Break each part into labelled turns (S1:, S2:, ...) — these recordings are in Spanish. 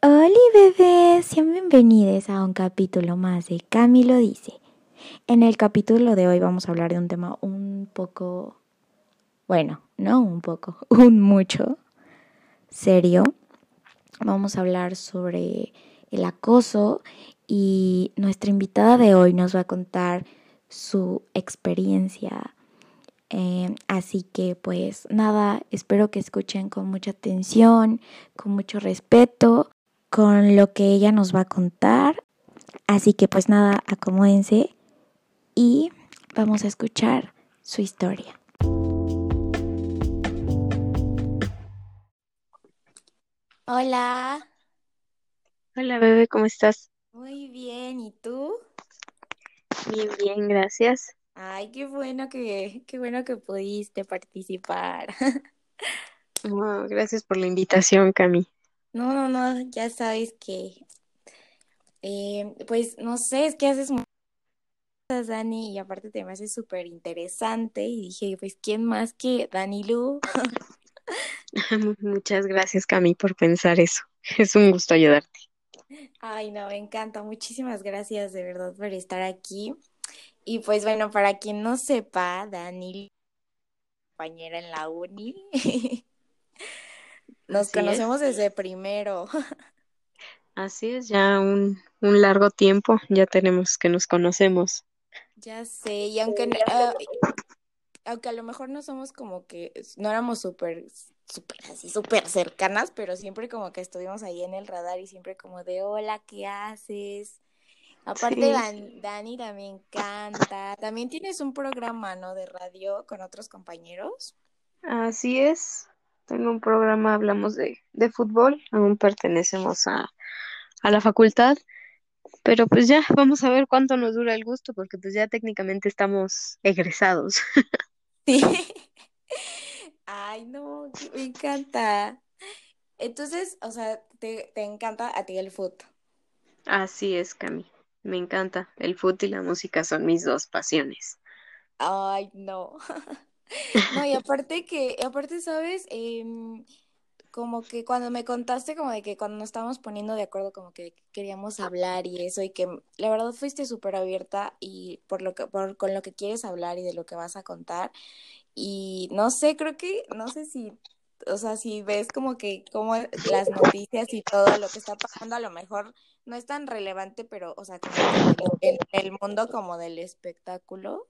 S1: Hola bebés, sean bienvenidos a un capítulo más de Camilo dice. En el capítulo de hoy vamos a hablar de un tema un poco, bueno, no un poco, un mucho serio. Vamos a hablar sobre el acoso y nuestra invitada de hoy nos va a contar su experiencia. Eh, así que pues nada, espero que escuchen con mucha atención, con mucho respeto con lo que ella nos va a contar. Así que pues nada, acomódense y vamos a escuchar su historia. Hola.
S2: Hola bebé, ¿cómo estás?
S1: Muy bien, ¿y tú?
S2: Bien, bien, gracias.
S1: Ay, qué bueno que, qué bueno que pudiste participar.
S2: gracias por la invitación, Cami.
S1: No, no, no, ya sabes que, eh, pues no sé, es que haces muchas cosas, Dani, y aparte te me hace súper interesante y dije, pues, ¿quién más que Dani Lu?
S2: Muchas gracias, Cami, por pensar eso. Es un gusto ayudarte.
S1: Ay, no, me encanta. Muchísimas gracias de verdad por estar aquí. Y pues bueno, para quien no sepa, Dani, compañera en la uni. Nos conocemos desde primero.
S2: Así es, ya un, un, largo tiempo, ya tenemos que nos conocemos.
S1: Ya sé, y aunque, uh, aunque a lo mejor no somos como que, no éramos súper, súper así, súper cercanas, pero siempre como que estuvimos ahí en el radar y siempre como de, hola, ¿qué haces? Aparte, Dani también canta. También tienes un programa, ¿no? De radio con otros compañeros.
S2: Así es. Tengo un programa, hablamos de, de fútbol, aún pertenecemos a, a la facultad, pero pues ya, vamos a ver cuánto nos dura el gusto, porque pues ya técnicamente estamos egresados.
S1: Sí. Ay, no, me encanta. Entonces, o sea, te, te encanta a ti el fútbol.
S2: Así es, Cami. Me encanta. El fútbol y la música son mis dos pasiones.
S1: Ay, no. No, y aparte que, aparte, ¿sabes? Em, como que cuando me contaste como de que cuando nos estábamos poniendo de acuerdo como que queríamos hablar y eso y que la verdad fuiste súper abierta y por lo que por con lo que quieres hablar y de lo que vas a contar y no sé, creo que no sé si o sea, si ves como que como las noticias y todo lo que está pasando a lo mejor no es tan relevante, pero o sea, como en el mundo como del espectáculo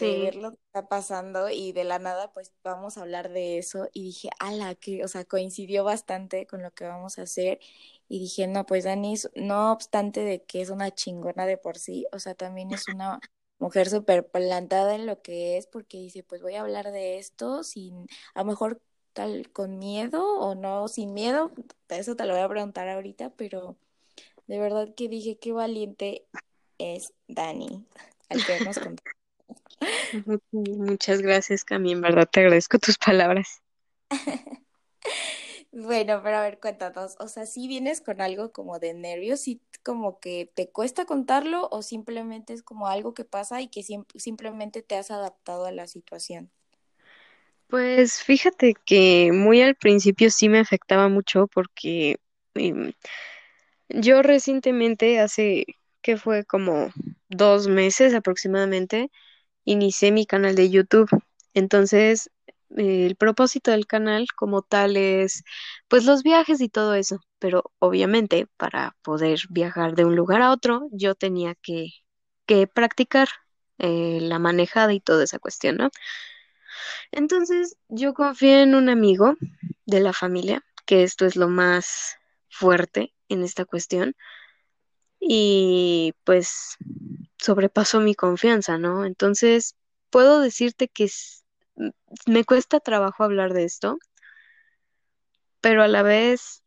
S1: de ver lo que está pasando y de la nada pues vamos a hablar de eso y dije, ala, que, o sea, coincidió bastante con lo que vamos a hacer y dije, no, pues Dani, no obstante de que es una chingona de por sí, o sea, también es una mujer súper plantada en lo que es porque dice, pues voy a hablar de esto sin, a lo mejor tal con miedo o no sin miedo, eso te lo voy a preguntar ahorita, pero de verdad que dije, qué valiente es Dani al que nos contó.
S2: Muchas gracias, Cami. En verdad te agradezco tus palabras.
S1: bueno, pero a ver, cuéntanos. O sea, si vienes con algo como de nervios, y como que te cuesta contarlo o simplemente es como algo que pasa y que simplemente te has adaptado a la situación?
S2: Pues fíjate que muy al principio sí me afectaba mucho porque em, yo recientemente, hace que fue como dos meses aproximadamente, inicié mi canal de YouTube. Entonces, el propósito del canal como tal es pues los viajes y todo eso, pero obviamente para poder viajar de un lugar a otro yo tenía que, que practicar eh, la manejada y toda esa cuestión, ¿no? Entonces yo confié en un amigo de la familia, que esto es lo más fuerte en esta cuestión, y pues sobrepasó mi confianza, ¿no? Entonces, puedo decirte que me cuesta trabajo hablar de esto, pero a la vez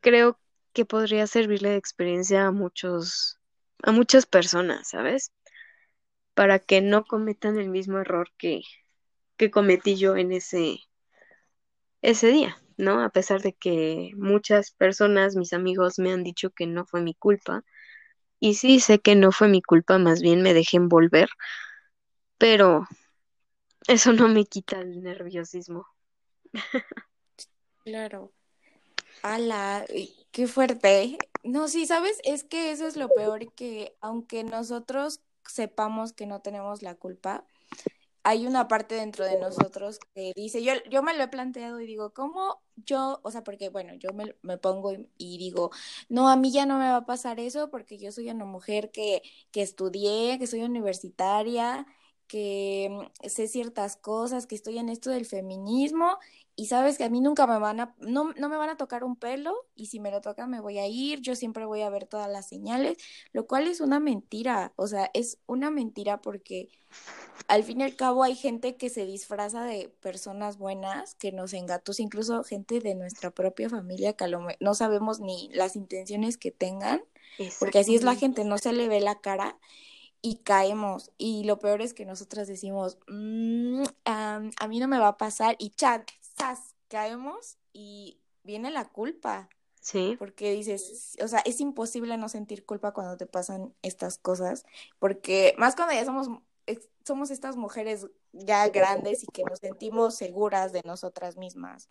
S2: creo que podría servirle de experiencia a muchos, a muchas personas, ¿sabes? Para que no cometan el mismo error que, que cometí yo en ese, ese día, ¿no? A pesar de que muchas personas, mis amigos, me han dicho que no fue mi culpa, y sí, sé que no fue mi culpa, más bien me dejé envolver, pero eso no me quita el nerviosismo.
S1: Claro. Ala, qué fuerte. No, sí, ¿sabes? Es que eso es lo peor, que aunque nosotros sepamos que no tenemos la culpa, hay una parte dentro de nosotros que dice, yo, yo me lo he planteado y digo, ¿cómo yo, o sea, porque bueno, yo me, me pongo y, digo, no, a mí ya no me va a pasar eso porque yo soy una mujer que, que estudié, que soy universitaria, que mm, sé ciertas cosas, que estoy en esto del feminismo y sabes que a mí nunca me van a, no, no me van a tocar un pelo y si me lo tocan me voy a ir, yo siempre voy a ver todas las señales, lo cual es una mentira, o sea, es una mentira porque al fin y al cabo hay gente que se disfraza de personas buenas, que nos engatus, incluso gente de nuestra propia familia que lo, no sabemos ni las intenciones que tengan, porque así es la gente, no se le ve la cara y caemos. Y lo peor es que nosotras decimos, mmm, um, a mí no me va a pasar y chat. Caemos y viene la culpa.
S2: Sí.
S1: Porque dices, o sea, es imposible no sentir culpa cuando te pasan estas cosas, porque más cuando ya somos somos estas mujeres ya grandes y que nos sentimos seguras de nosotras mismas.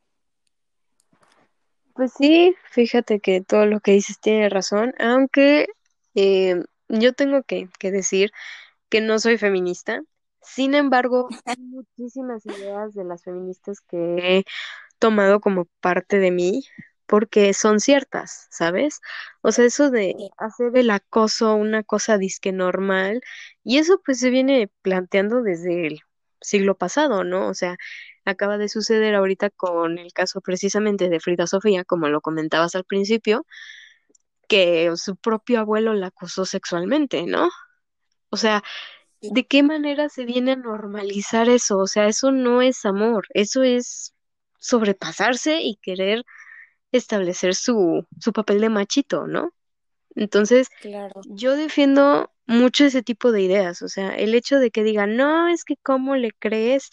S2: Pues sí, fíjate que todo lo que dices tiene razón, aunque eh, yo tengo que, que, decir que no soy feminista. Sin embargo, hay muchísimas ideas de las feministas que he tomado como parte de mí porque son ciertas, ¿sabes? O sea, eso de hacer el acoso una cosa disque normal, y eso pues se viene planteando desde el siglo pasado, ¿no? O sea, acaba de suceder ahorita con el caso precisamente de Frida Sofía, como lo comentabas al principio, que su propio abuelo la acosó sexualmente, ¿no? O sea, ¿de qué manera se viene a normalizar eso? O sea, eso no es amor, eso es sobrepasarse y querer establecer su, su papel de machito, ¿no? Entonces,
S1: claro.
S2: yo defiendo mucho ese tipo de ideas, o sea, el hecho de que digan, no, es que cómo le crees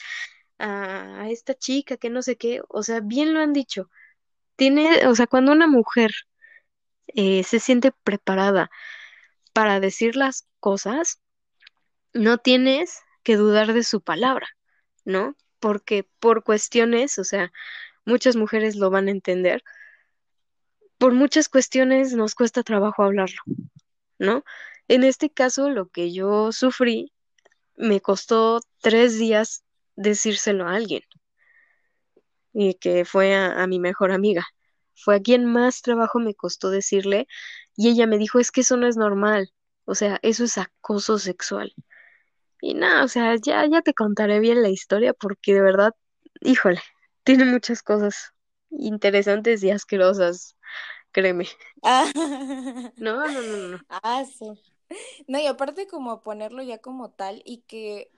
S2: a, a esta chica, que no sé qué, o sea, bien lo han dicho, tiene, o sea, cuando una mujer eh, se siente preparada para decir las cosas, no tienes que dudar de su palabra, ¿no? Porque por cuestiones, o sea, muchas mujeres lo van a entender, por muchas cuestiones nos cuesta trabajo hablarlo, ¿no? En este caso, lo que yo sufrí, me costó tres días decírselo a alguien, y que fue a, mi mejor amiga. Fue a quien más trabajo me costó decirle, y ella me dijo, es que eso no es normal, o sea, eso es acoso sexual. Y nada, o sea, ya, ya te contaré bien la historia porque de verdad, híjole, tiene muchas cosas interesantes y asquerosas créeme.
S1: Ah.
S2: No, no, no, no.
S1: Ah, sí. No, y aparte como ponerlo ya como tal y que,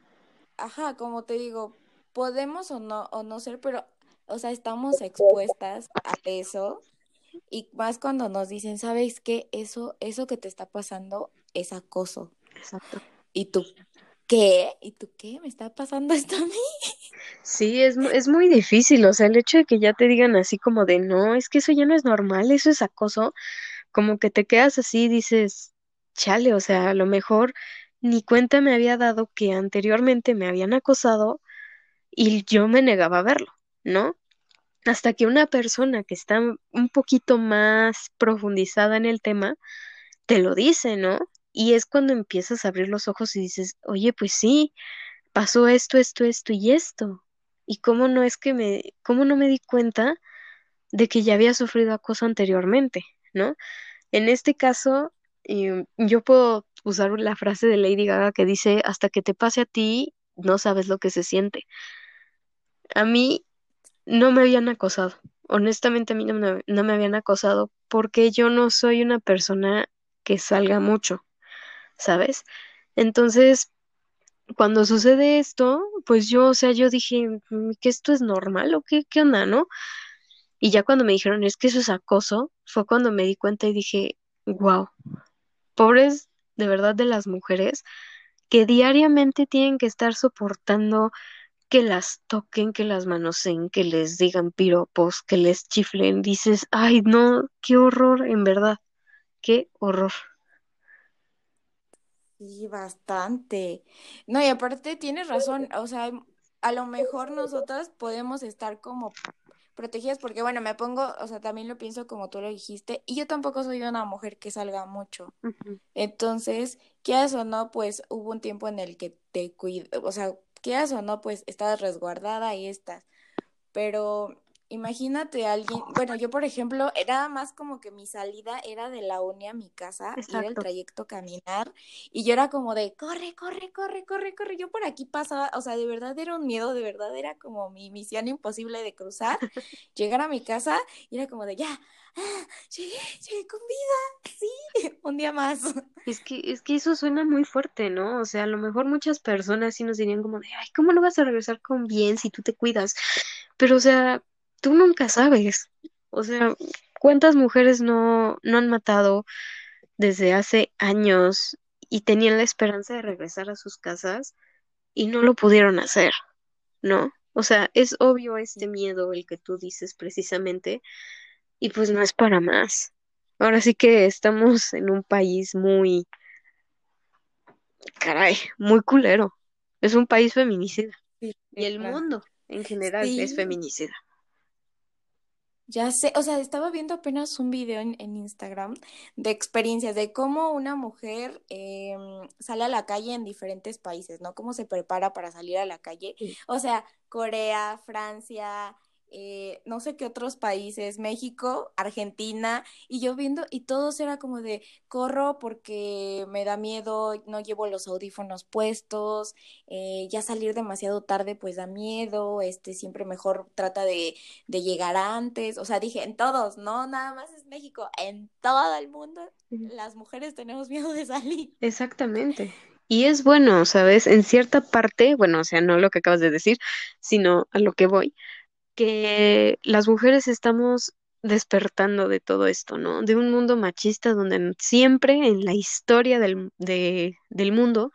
S1: ajá, como te digo, podemos o no, o no ser, pero, o sea, estamos expuestas a eso y más cuando nos dicen, ¿sabes qué? Eso, eso que te está pasando es acoso.
S2: Exacto.
S1: Y tú, ¿qué? ¿Y tú qué? ¿Me está pasando esto a mí?
S2: Sí, es, es muy difícil, o sea, el hecho de que ya te digan así como de, no, es que eso ya no es normal, eso es acoso, como que te quedas así y dices, chale, o sea, a lo mejor ni cuenta me había dado que anteriormente me habían acosado y yo me negaba a verlo, ¿no? Hasta que una persona que está un poquito más profundizada en el tema te lo dice, ¿no? Y es cuando empiezas a abrir los ojos y dices, oye, pues sí, pasó esto, esto, esto y esto. Y cómo no es que me, cómo no me di cuenta de que ya había sufrido acoso anteriormente, ¿no? En este caso, eh, yo puedo usar la frase de Lady Gaga que dice, hasta que te pase a ti, no sabes lo que se siente. A mí no me habían acosado. Honestamente, a mí no me, no me habían acosado porque yo no soy una persona que salga mucho, ¿sabes? Entonces, cuando sucede esto, pues yo, o sea, yo dije mm, que esto es normal o qué, qué onda, ¿no? Y ya cuando me dijeron es que eso es acoso, fue cuando me di cuenta y dije, wow, pobres de verdad de las mujeres que diariamente tienen que estar soportando que las toquen, que las manoseen, que les digan piropos, que les chiflen, dices, ay, no, qué horror, en verdad, qué horror.
S1: Sí, bastante. No, y aparte tienes razón, o sea, a lo mejor nosotras podemos estar como protegidas porque, bueno, me pongo, o sea, también lo pienso como tú lo dijiste, y yo tampoco soy una mujer que salga mucho. Entonces, quieras o no, pues hubo un tiempo en el que te cuido, o sea, quieras o no, pues estabas resguardada y estás. Pero Imagínate a alguien, bueno, yo por ejemplo, era más como que mi salida era de la uni a mi casa, y era el trayecto caminar, y yo era como de, corre, corre, corre, corre, corre, yo por aquí pasaba, o sea, de verdad era un miedo, de verdad era como mi misión imposible de cruzar, llegar a mi casa, y era como de, ya, ah, llegué, llegué con vida, sí, un día más.
S2: Es que, es que eso suena muy fuerte, ¿no? O sea, a lo mejor muchas personas sí nos dirían como de, ay, ¿cómo lo vas a regresar con bien si tú te cuidas? Pero, o sea, tú nunca sabes. O sea, ¿cuántas mujeres no, no han matado desde hace años y tenían la esperanza de regresar a sus casas y no lo pudieron hacer, ¿no? O sea, es obvio este miedo el que tú dices precisamente y pues no es para más. Ahora sí que estamos en un país muy, caray, muy culero. Es un país feminicida. y el mundo en general es feminicida.
S1: Ya sé, o sea, estaba viendo apenas un video en, Instagram de experiencias de cómo una mujer em, sale a la calle en diferentes países, ¿no? Cómo se prepara para salir a la calle. O sea, Corea, Francia, eh, no sé qué otros países, México, Argentina, y yo viendo, y todos era como de, corro porque me da miedo, no llevo los audífonos puestos, eh, ya salir demasiado tarde pues da miedo, este siempre mejor trata de, de llegar antes, o sea, dije, en todos, no nada más es México, en todo el mundo las mujeres tenemos miedo de salir.
S2: Exactamente. Y es bueno, ¿sabes? En cierta parte, bueno, o sea, no lo que acabas de decir, sino a lo que voy, que las mujeres estamos despertando de todo esto, ¿no? De un mundo machista donde siempre en la historia del, del mundo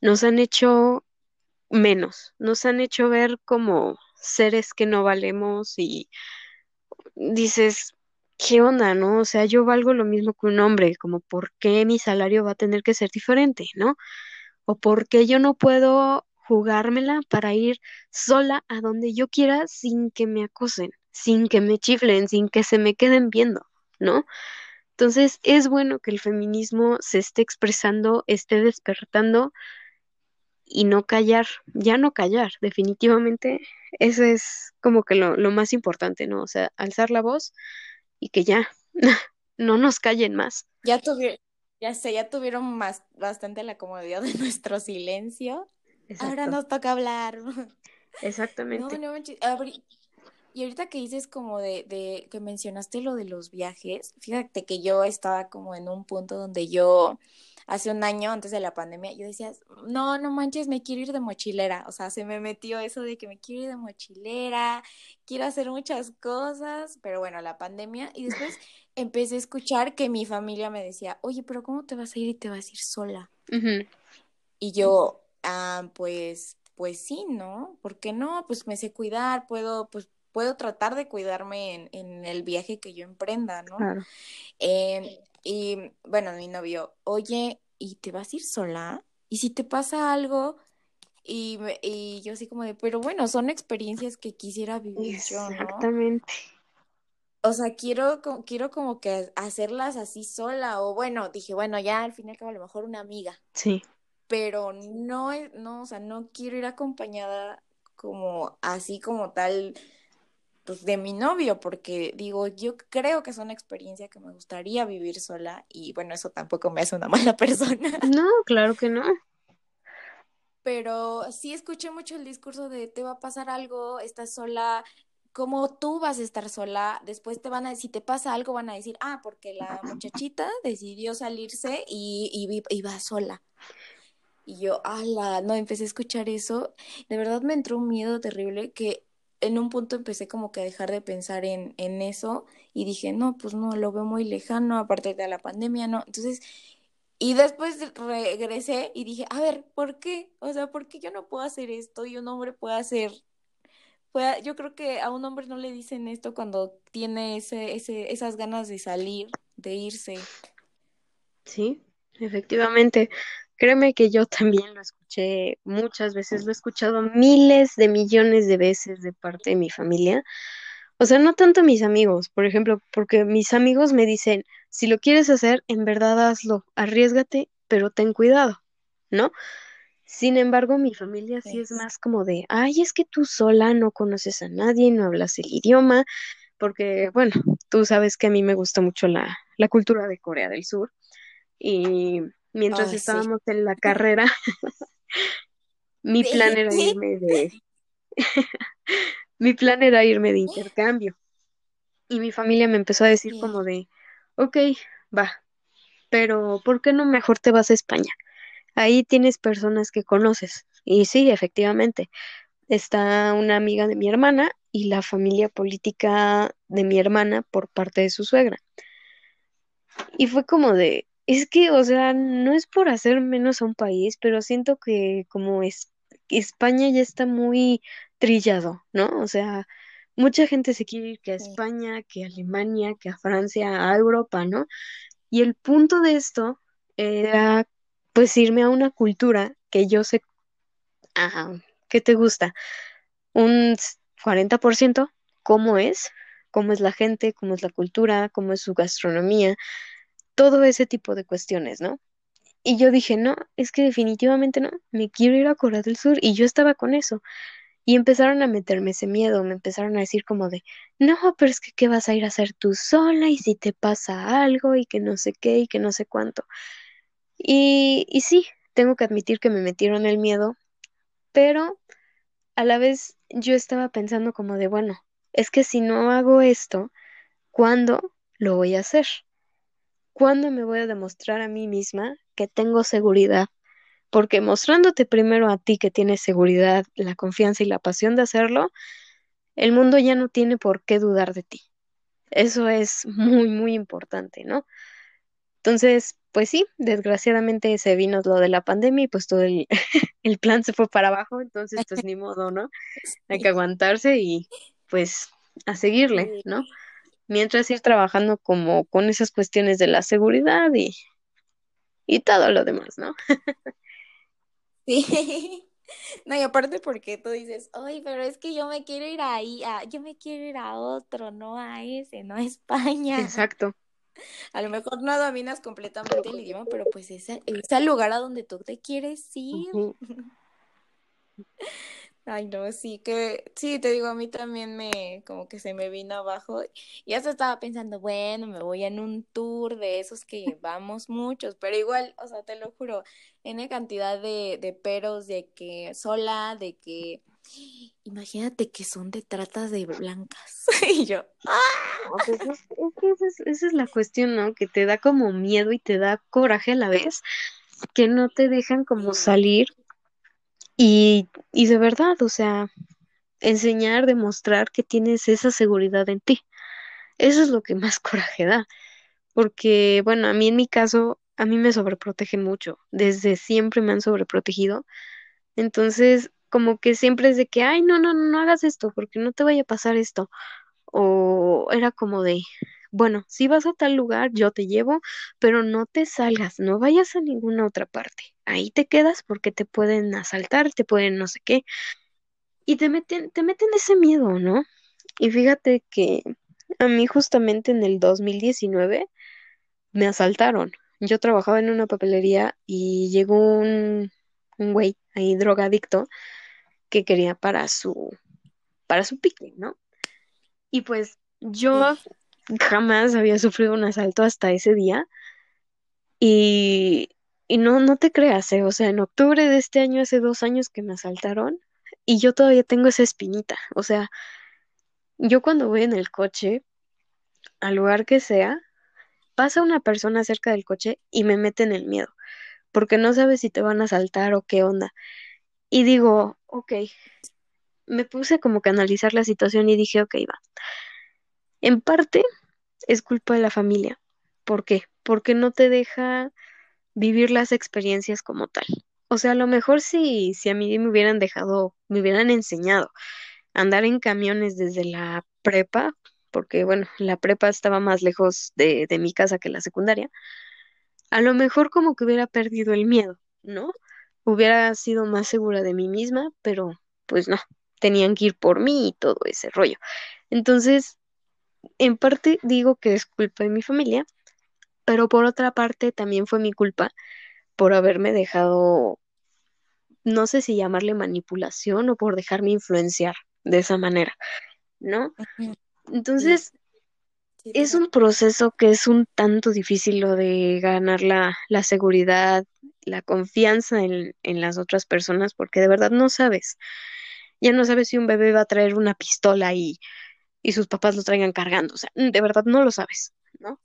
S2: nos han hecho menos, nos han hecho ver como seres que no valemos y dices, ¿qué onda, no? O sea, yo valgo lo mismo que un hombre, como ¿por qué mi salario va a tener que ser diferente, no? O ¿por qué yo no puedo jugármela para ir sola a donde yo quiera sin que me acosen, sin que me chiflen, sin que se me queden viendo, ¿no? Entonces es bueno que el feminismo se esté expresando, esté despertando y no callar, ya no callar, definitivamente, eso es como que lo, lo más importante, ¿no? O sea, alzar la voz y que ya no nos callen más.
S1: Ya tuvieron, ya sé, ya tuvieron más, bastante la comodidad de nuestro silencio Ahora nos toca hablar.
S2: Exactamente.
S1: No, no, y ahorita que dices como de, de que mencionaste lo de los viajes, fíjate que yo estaba como en un punto donde yo hace un año antes de la pandemia, yo decía, no, no manches, me quiero ir de mochilera. O sea, se me metió eso de que me quiero ir de mochilera, quiero hacer muchas cosas, pero bueno, la pandemia. Y después empecé a escuchar que mi familia me decía, oye, pero ¿cómo te vas a ir y te vas a ir sola? Y yo, ah, pues, pues sí, ¿no? ¿Por qué no? Pues me sé cuidar, puedo, pues puedo tratar de cuidarme en, en el viaje que yo emprenda, ¿no? Claro. Em, y bueno, mi novio, oye, ¿y te vas a ir sola? ¿Y si te pasa algo? Y, y yo así como de, pero bueno, son experiencias que quisiera vivir yo, ¿no? Exactamente. O sea, quiero, quiero como que hacerlas así sola, o bueno, dije, bueno, ya al fin y al cabo a lo mejor una amiga. Sí pero no, no, o sea, no quiero ir acompañada como así como tal, pues de mi novio, porque digo, yo creo que es una experiencia que me gustaría vivir sola y bueno, eso tampoco me hace una mala persona.
S2: No, claro que no.
S1: Pero sí escuché mucho el discurso de te va a pasar algo, estás sola, como tú vas a estar sola, después te van a, si te pasa algo, van a decir, ah, porque la muchachita decidió salirse y, y, y va sola. Y yo, ala, no, empecé a escuchar eso. De verdad me entró un miedo terrible que en un punto empecé como que a dejar de pensar en, en eso y dije, no, pues no, lo veo muy lejano, aparte de la pandemia, no. Entonces, y después regresé y dije, a ver, ¿por qué? O sea, ¿por qué yo no puedo hacer esto y un hombre puede hacer? Yo creo que a un hombre no le dicen esto cuando tiene ese, ese, esas ganas de salir, de irse.
S2: Sí, efectivamente. Créeme que yo también lo escuché muchas veces, lo he escuchado miles de millones de veces de parte de mi familia, O sea, no tanto mis amigos, por ejemplo, porque mis amigos me dicen, si lo quieres hacer, en verdad hazlo, arriesgate, pero ten cuidado, ¿no? Sin embargo, mi familia sí es más como de, ay, es que tú sola no conoces a nadie, no hablas el idioma, porque, bueno, tú sabes que a mí me gusta mucho la, la cultura de Corea del Sur. Y mientras
S1: Ay, sí.
S2: estábamos en la carrera, mi plan era irme de, mi plan era irme de intercambio. Y mi familia me empezó a decir
S1: Sí.
S2: como de, ok, va, pero ¿por qué no mejor te vas a España? Ahí tienes personas que conoces. Y sí, efectivamente, está una amiga de mi hermana y la familia política de mi hermana por parte de su suegra. Y fue como de, es que, o sea, no es por hacer menos a un país, pero siento que como es, España ya está muy trillado, ¿no? O sea, mucha gente se quiere ir que a
S1: Sí.
S2: España, que a Alemania, que a Francia, a Europa, ¿no? Y el punto de esto era, pues, irme a una cultura que yo sé, ajá, ¿qué te gusta? Un 40%, ¿cómo es? ¿Cómo es la gente? ¿Cómo es la cultura? ¿Cómo es su gastronomía? Todo ese tipo de cuestiones, ¿no? Y yo dije, no, es que definitivamente no, me quiero ir a Corea del Sur y yo estaba con eso. Y empezaron a meterme ese miedo, me empezaron a decir como de, no, pero es que ¿qué vas a ir a hacer tú sola? Y si te pasa algo y que no sé qué y que no sé cuánto. Y, y sí, tengo que admitir que me metieron el miedo, pero a la vez yo estaba pensando como de, bueno, es que si no hago esto, ¿cuándo lo voy a hacer? ¿Cuándo me voy a demostrar a mí misma que tengo seguridad? Porque mostrándote primero a ti que tienes seguridad, la confianza y la pasión de hacerlo, el mundo ya no tiene por qué dudar de ti. Eso es muy, muy importante, ¿no? Entonces, pues sí, desgraciadamente se vino lo de la pandemia y pues todo el, el plan se fue para abajo, entonces pues ni modo, ¿no? Hay que aguantarse y pues a seguirle. ¿no? Mientras ir trabajando como con esas cuestiones de la seguridad y y todo lo demás, ¿no?
S1: Sí. No, y aparte porque tú dices, ay, pero es que yo me quiero ir ahí, a, yo me quiero ir a otro, no a ese, no a España.
S2: Exacto.
S1: A lo mejor no dominas completamente el idioma, pero pues es es el lugar a donde tú te quieres ir.
S2: Ujú.
S1: Ay, no, sí, que, sí, te digo, a mí también me, como que se me vino abajo. Y hasta estaba pensando, bueno, me voy en un tour de esos que vamos muchos, pero igual, o sea, te lo juro, tiene cantidad de, de peros de que sola, de que, imagínate que son de tratas de blancas. Y yo,
S2: pues es, es que esa es, esa es la cuestión, ¿no? Que te da como miedo y te da coraje a la vez, que no te dejan como salir y, y de verdad, o sea, enseñar, demostrar que tienes esa seguridad en ti. Eso es lo que más coraje da, porque, bueno, a mí en mi caso, a mí me sobreprotegen mucho, desde siempre me han sobreprotegido, entonces como que siempre es de que, ay, no, no, no, no hagas esto, porque no te vaya a pasar esto. O era como de, bueno, si vas a tal lugar, yo te llevo, pero no te salgas, no vayas a ninguna otra parte. Ahí te quedas porque te pueden asaltar, te pueden no sé qué, y te meten, te meten ese miedo, ¿no? Y fíjate que a mí justamente en el 2019 me asaltaron. Yo trabajaba en una papelería y llegó un, un güey ahí drogadicto que quería para su, para su pique, ¿no? Y pues yo jamás había sufrido un asalto hasta ese día y, y no, no te creas, ¿eh? O sea, en octubre de este año, hace dos años que me asaltaron y yo todavía tengo esa espinita. O sea, yo cuando voy en el coche, al lugar que sea, pasa una persona cerca del coche y me mete en el miedo, porque no sabes si te van a asaltar o qué onda. Y digo, ok, me puse como que a analizar la situación y dije, ok, va. En parte es culpa de la familia. ¿Por qué? Porque no te deja vivir las experiencias como tal. O sea, a lo mejor si, si a mí me hubieran dejado, me hubieran enseñado a andar en camiones desde la prepa, porque bueno, la prepa estaba más lejos de, de mi casa que la secundaria, a lo mejor como que hubiera perdido el miedo, ¿no? Hubiera sido más segura de mí misma, pero pues no, tenían que ir por mí y todo ese rollo. Entonces, en parte digo que es culpa de mi familia, pero por otra parte también fue mi culpa por haberme dejado, no sé si llamarle manipulación o por dejarme influenciar de esa manera, ¿no? Entonces,
S1: sí,
S2: es un proceso que es un tanto difícil lo de ganar la, la seguridad, la confianza en, en las otras personas, porque de verdad no sabes. Ya no sabes si un bebé va a traer una pistola y, y sus papás lo traigan cargando. O sea, de verdad no lo sabes, ¿no?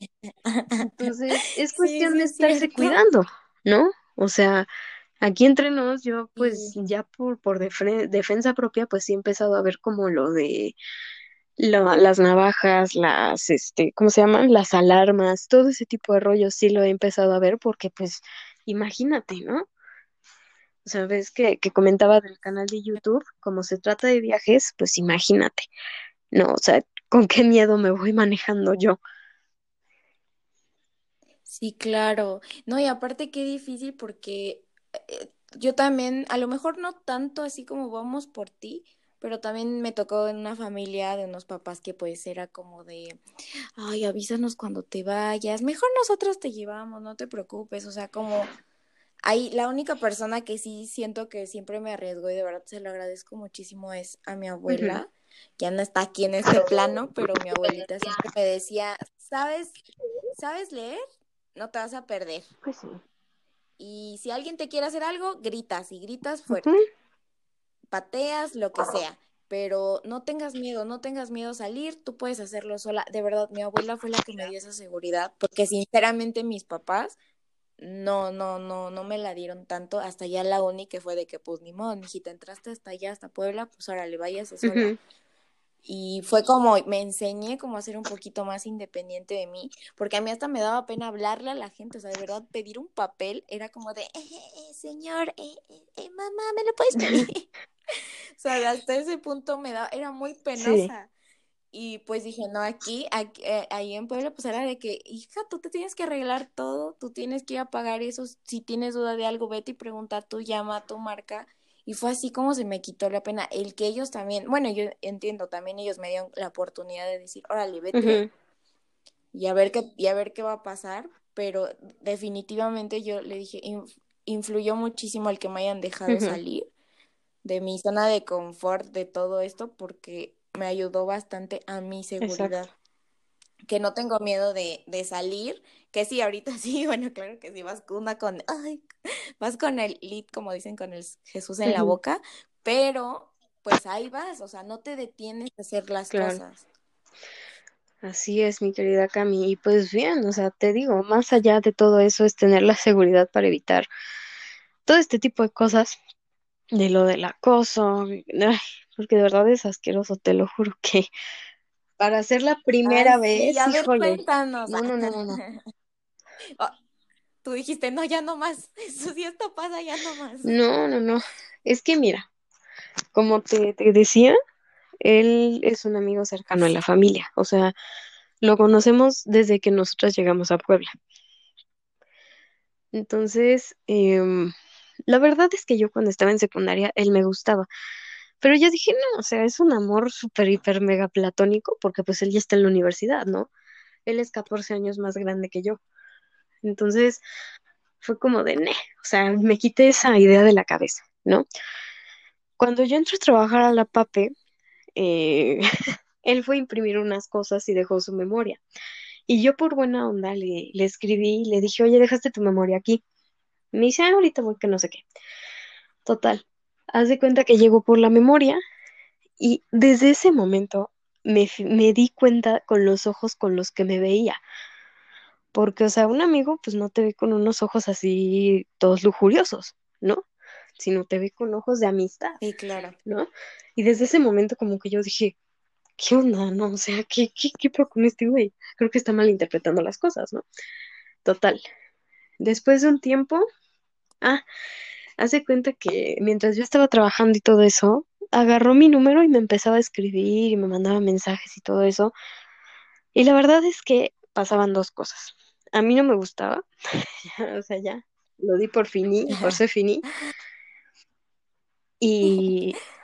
S2: Entonces, es cuestión
S1: sí
S2: de
S1: es
S2: estarse
S1: cierto.
S2: cuidando, ¿no? O sea, aquí entre nos, yo pues
S1: Sí,
S2: ya por, por defensa propia, pues sí he empezado a ver como lo de la- las navajas, las, este, ¿cómo se llaman? Las alarmas, todo ese tipo de rollos sí lo he empezado a ver porque pues imagínate, ¿no? O sea, ves que, que comentaba del canal de YouTube, como se trata de viajes, pues imagínate, ¿no? O sea, ¿con qué miedo me voy manejando yo?
S1: Sí, claro. No, y aparte qué difícil porque eh, yo también, a lo mejor no tanto así como vamos por ti, pero también me tocó en una familia de unos papás que pues era como de, ay, avísanos cuando te vayas, mejor nosotros te llevamos, no te preocupes, o sea, como ahí la única persona que sí siento que siempre me arriesgó y de verdad se lo agradezco muchísimo es a mi abuela. Ya no está aquí en este plano, pero mi abuelita siempre me decía, ¿sabes? ¿Sabes leer? No te vas a perder.
S2: Pues sí.
S1: Y si alguien te quiere hacer algo, gritas y gritas fuerte, pateas, lo que sea. Pero no tengas miedo, no tengas miedo a salir, tú puedes hacerlo sola. De verdad, mi abuela fue la que me dio esa seguridad, porque sinceramente mis papás no, no, no, no me la dieron tanto. Hasta ya la uni que fue de que, pues ni modo, mijita, entraste hasta allá, hasta Puebla, pues ahora le váyase sola.
S2: ujú,
S1: Y fue como, me enseñé como a ser un poquito más independiente de mí, porque a mí hasta me daba pena hablarle a la gente, o sea, de verdad, pedir un papel era como de, eh, eh, señor, eh, eh, eh, mamá, ¿me lo puedes pedir? O sea, hasta ese punto me daba, era muy
S2: Sí.
S1: penosa. Y pues dije, no, aquí, aquí eh, ahí en Puebla, pues era de que, hija, tú te tienes que arreglar todo, tú tienes que ir a pagar eso, si tienes duda de algo, vete y pregunta, tú llama a tu marca. Y fue así como se me quitó la pena. El que ellos también, bueno, yo entiendo, también ellos me dieron la oportunidad de decir, órale, vete y a ver qué, y a ver qué va a pasar, pero definitivamente yo le dije, "Inf- influyó muchísimo el que me hayan dejado salir de mi zona de confort de todo esto porque me ayudó bastante a mi
S2: Exacto.
S1: Que no tengo miedo de, de salir, que sí, ahorita sí, bueno, claro que sí, vas con una con, ay, vas con el lead, como dicen, con el Jesús en la boca, pero pues ahí vas, o sea, no te detienes a hacer las
S2: Claro.
S1: cosas.
S2: Así es, mi querida Cami. Y pues bien, o sea, te digo, más allá de todo eso es tener la seguridad para evitar todo este tipo de cosas, de lo del acoso, ay, porque de verdad es asqueroso, te lo juro que para hacer la
S1: Ay,
S2: primera
S1: sí,
S2: vez,
S1: a ver,
S2: híjole,
S1: cuéntanos.
S2: no, no, no, no, no,
S1: Oh, tú dijiste, no, ya no más. Eso si esto pasa, ya no más.
S2: no, no, no. Es que mira, como te, te decía, él es un amigo cercano de la familia, o sea, lo conocemos desde que nosotros llegamos a Puebla. Entonces, em, la verdad es que yo cuando estaba en secundaria, él me gustaba. Pero yo dije, no, o sea, es un amor súper, hiper, mega platónico, porque pues él ya está en la universidad, ¿no? Él es 14 años más grande que yo. Entonces, fue como de, ne, o sea, me quité esa idea de la cabeza, ¿no? Cuando yo entré a trabajar a la PAPE, eh, él fue a imprimir unas cosas y dejó su memoria. Y yo por buena onda le, le escribí y le dije, oye, dejaste tu memoria aquí. Me dice, "Ah, ahorita voy que no sé qué. Total. Haz de cuenta que llegó por la memoria y desde ese momento me, me di cuenta con los ojos con los que me veía. Porque, o sea, un amigo pues no te ve con unos ojos así todos lujuriosos, ¿no? Sino te ve con ojos de amistad,
S1: Sí, claro.
S2: ¿no? Y desde ese momento como que yo dije, ¿qué onda? No, o sea, ¿qué, qué, qué pedo con este güey? Creo que está malinterpretando las cosas, ¿no? Total. Después de un tiempo, ah, hace cuenta que mientras yo estaba trabajando y todo eso, agarró mi número y me empezaba a escribir y me mandaba mensajes y todo eso. Y la verdad es que pasaban dos cosas. A mí no me gustaba, o sea, ya lo di por finí, por ser finí. Y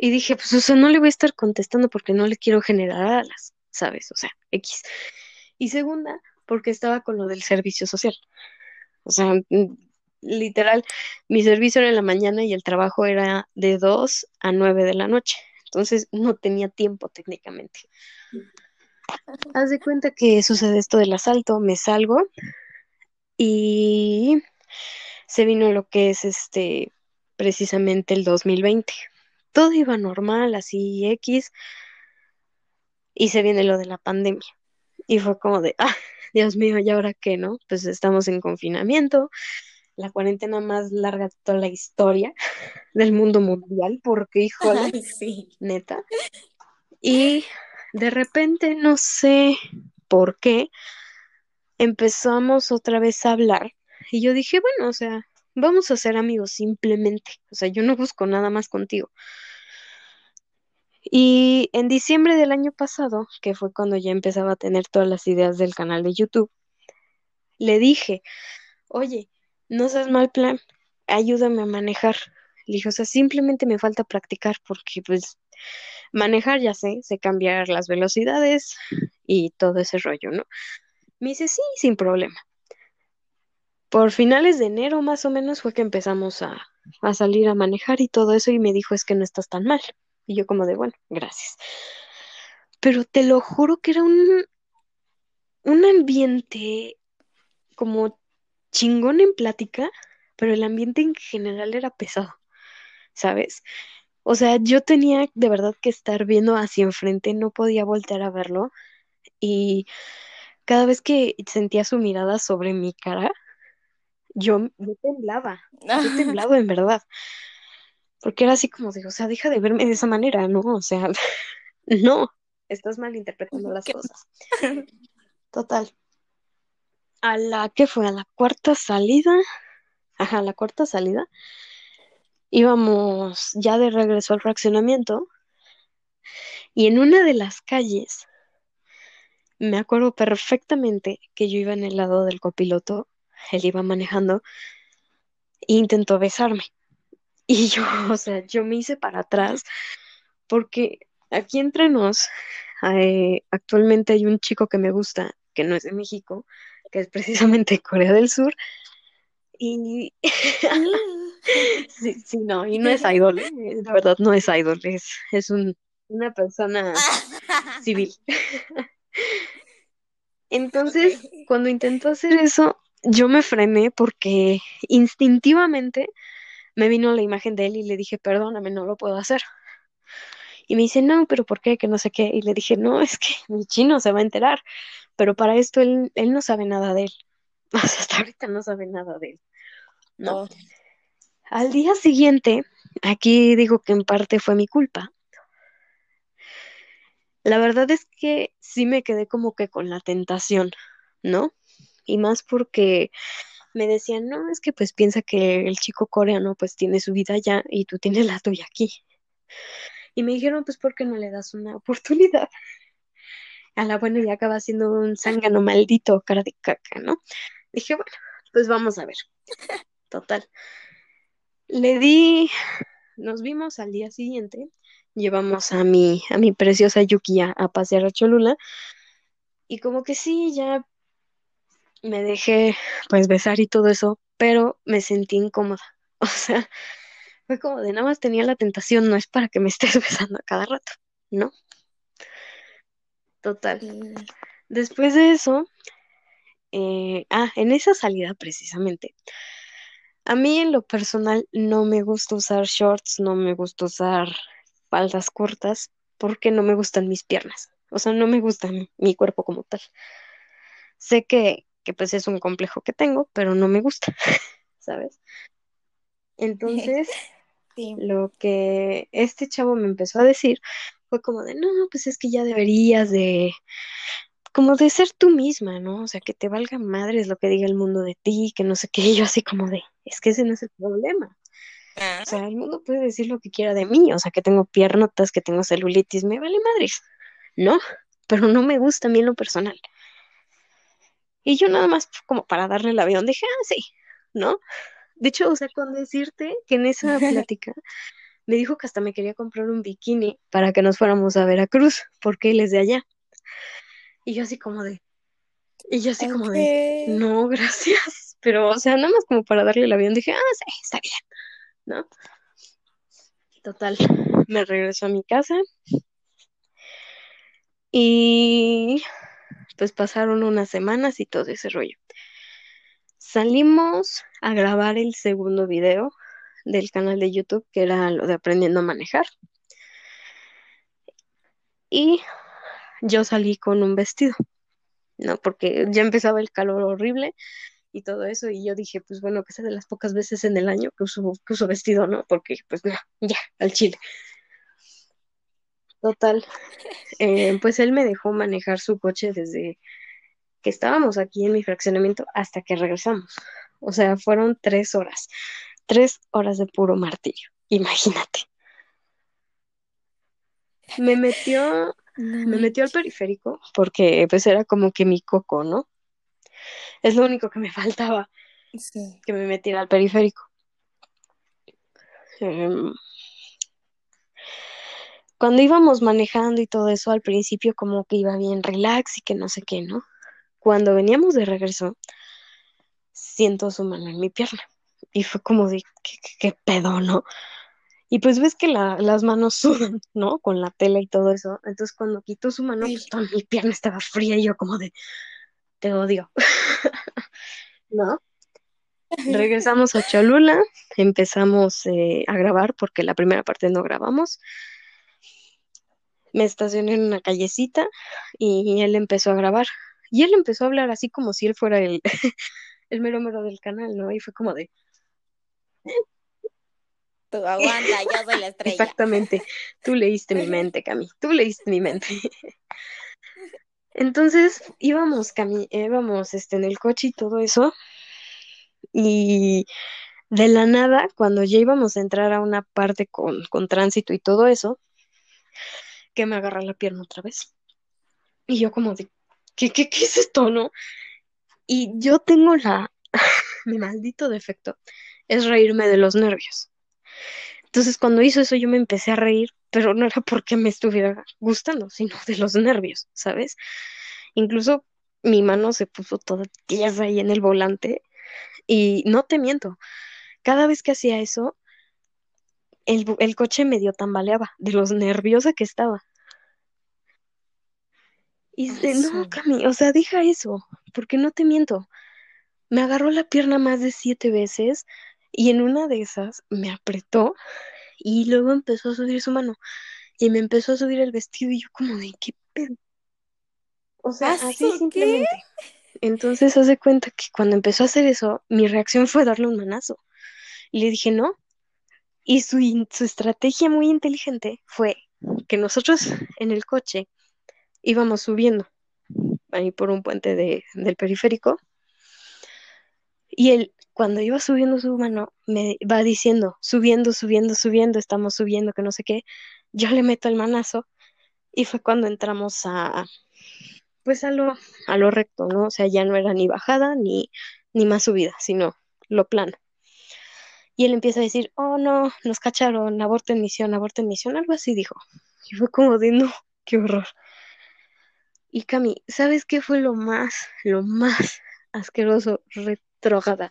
S2: Y dije, pues, o sea, no le voy a estar contestando porque no le quiero generar alas, ¿sabes? O sea, X. Y segunda, porque estaba con lo del servicio social. O sea, literal, mi servicio era en la mañana y el trabajo era de 2 a 9 de la noche. Entonces no tenía tiempo técnicamente. Haz de cuenta que sucede esto del asalto, me salgo y se vino lo que es este precisamente el 2020. Todo iba normal, así X, y se viene lo de la pandemia. Y fue como de, ah, Dios mío, ¿y ahora qué, no? Pues estamos en confinamiento, la cuarentena más larga de toda la historia del mundo mundial, porque, híjole,
S1: sí.
S2: neta. Y de repente, no sé por qué, empezamos otra vez a hablar. Y yo dije, bueno, o sea, vamos a ser amigos simplemente. O sea, yo no busco nada más contigo. Y en diciembre del año pasado, que fue cuando ya empezaba a tener todas las ideas del canal de YouTube, le dije, oye, no seas mal plan, ayúdame a manejar. Le dije, o sea, simplemente me falta practicar porque pues manejar ya sé, sé cambiar las velocidades y todo ese rollo, ¿no? Me dice, sí, sin problema. Por finales de enero más o menos fue que empezamos a, a salir a manejar y todo eso y me dijo, es que no estás tan mal. Y yo como de, bueno, gracias. Pero te lo juro que era un, un ambiente como chingón en plática, pero el ambiente en general era pesado, ¿sabes? O sea, yo tenía de verdad que estar viendo hacia enfrente, no podía voltear a verlo y cada vez que sentía su mirada sobre mi cara, yo, yo temblaba, yo temblaba en verdad, porque era así como de, o sea, deja de verme de esa manera, ¿no? O sea, no, estás malinterpretando las cosas. Total. A la que fue a la cuarta salida, ajá, la cuarta salida, íbamos ya de regreso al fraccionamiento. Y en una de las calles me acuerdo perfectamente que yo iba en el lado del copiloto, él iba manejando e intentó besarme. Y yo, o sea, yo me hice para atrás porque aquí entre nos, eh, actualmente hay un chico que me gusta, que no es de México, que es precisamente Corea del Sur. Y sí, sí, no, y no es idol, ¿eh? la verdad no es idol, es, es un, una persona civil. Entonces, cuando intentó hacer eso, yo me frené porque instintivamente me vino la imagen de él y le dije, perdóname, no lo puedo hacer. Y me dice, no, pero ¿por qué? Que no sé qué. Y le dije, no, es que mi chino se va a enterar. Pero para esto él, él no sabe nada de él. O sea, hasta ahorita no sabe nada de él. No.
S1: Oh,
S2: Al día siguiente, aquí digo que en parte fue mi culpa. La verdad es que sí me quedé como que con la tentación, ¿no? Y más porque me decían, no, es que pues piensa que el chico coreano pues tiene su vida allá y tú tienes la tuya aquí. Y me dijeron, pues, ¿por qué no le das una oportunidad? A la buena y acaba siendo un zángano maldito, cara de caca, ¿no? Dije, bueno, pues vamos a ver. Total. Le di, nos vimos al día siguiente, llevamos a mi, a mi preciosa Yuki a, a pasear a Cholula y como que sí, ya me dejé pues besar y todo eso, pero me sentí incómoda. O sea, fue como de nada más tenía la tentación, no es para que me estés besando a cada rato, ¿no? Total.
S1: sí.
S2: Después de eso, eh, ah, en esa salida precisamente, a mí en lo personal no me gusta usar shorts, no me gusta usar faldas cortas, porque no me gustan mis piernas. O sea, no me gusta mi, cuerpo como tal. Sé que, que pues es un complejo que tengo, pero no me gusta, ¿sabes? Entonces,
S1: Sí.
S2: lo que este chavo me empezó a decir fue como de, no, pues es que ya deberías de, como de ser tú misma, ¿no? O sea, que te valga madres lo que diga el mundo de ti, que no sé qué, y yo así como de, es que ese no es el problema.
S1: Ah,
S2: O sea, el mundo puede decir lo que quiera de mí, o sea, que tengo piernotas, que tengo celulitis, me vale madres, ¿no? Pero no me gusta a mí en lo personal. Y yo nada más como para darle el avión dije, ah, sí, ¿no? De hecho, o sea, con decirte que en esa plática me dijo que hasta me quería comprar un bikini para que nos fuéramos a Veracruz, porque él es de allá. Y yo así como de, y yo así como de, no, gracias. Pero, o sea, nada más como para darle el avión, dije, ah, sí, está bien, ¿no? Total, me regreso a mi casa y pues pasaron unas semanas y todo ese rollo. Salimos a grabar el segundo video del canal de YouTube, que era lo de aprendiendo a manejar. Y yo salí con un vestido, ¿no? Porque ya empezaba el calor horrible y todo eso, y yo dije, pues bueno, que sea de las pocas veces en el año que uso, que uso vestido, ¿no? Porque pues no, ya, al chile. Total, eh, pues él me dejó manejar su coche desde que estábamos aquí en mi fraccionamiento hasta que regresamos. O sea, fueron tres horas, tres horas de puro martirio, imagínate. Me metió,
S1: No
S2: me metió al periférico porque pues era como que mi coco, ¿no? Es lo único que me faltaba,
S1: Sí.
S2: que me metiera al periférico. Em, cuando íbamos manejando y todo eso, al principio como que iba bien relax y que no sé qué, ¿no? Cuando veníamos de regreso, siento su mano en mi pierna. Y fue como de, ¿qué, qué, qué pedo, no? Y pues ves que la- las manos sudan, ¿no? Con la tela y todo eso. Entonces cuando quitó su mano, pues toda mi pierna estaba fría y yo como de, te odio, ¿no? Regresamos a Cholula, empezamos eh, a grabar porque la primera parte no grabamos. Me estacioné en una callecita y él empezó a grabar. Y él empezó a hablar así como si él fuera el, el mero mero del canal, ¿no? Y fue como de,
S1: Aguanta, yo soy la estrella.
S2: exactamente, tú leíste mi mente, Cami, tú leíste mi mente. Entonces íbamos, Cami, íbamos este, en el coche y todo eso. Y de la nada, cuando ya íbamos a entrar a una parte con, con tránsito y todo eso, que me agarra la pierna otra vez. Y yo como de, ¿qué, qué, qué es esto, no? Y yo tengo la, mi maldito defecto, es reírme de los nervios. Entonces cuando hizo eso yo me empecé a reír, pero no era porque me estuviera gustando, sino de los nervios, ¿sabes? Incluso mi mano se puso toda tiesa ahí en el volante y no te miento, cada vez que hacía eso, el, el coche medio tambaleaba de los nerviosa que estaba. Y de, no, Cami, o sea, deja eso, porque no te miento. Me agarró la pierna más de siete veces y en una de esas me apretó y luego empezó a subir su mano y me empezó a subir el vestido y yo como de qué pedo. O sea,
S1: ¿Ah,
S2: así simplemente. Entonces hace cuenta que cuando empezó a hacer eso, mi reacción fue darle un manazo. Y le dije no. Y su, su estrategia muy inteligente fue que nosotros en el coche íbamos subiendo ahí por un puente de, del periférico y él cuando iba subiendo su mano me va diciendo, subiendo, subiendo, subiendo, estamos subiendo, que no sé qué, yo le meto el manazo y fue cuando entramos a, pues a lo, a lo recto, ¿no? O sea, ya no era ni bajada ni, ni más subida, sino lo plano. Y él empieza a decir, oh no, nos cacharon, aborto en misión, aborto en misión, algo así dijo. Y fue como de, no, qué horror. Y Cami, ¿sabes qué fue lo más, lo más asqueroso, retrógrada?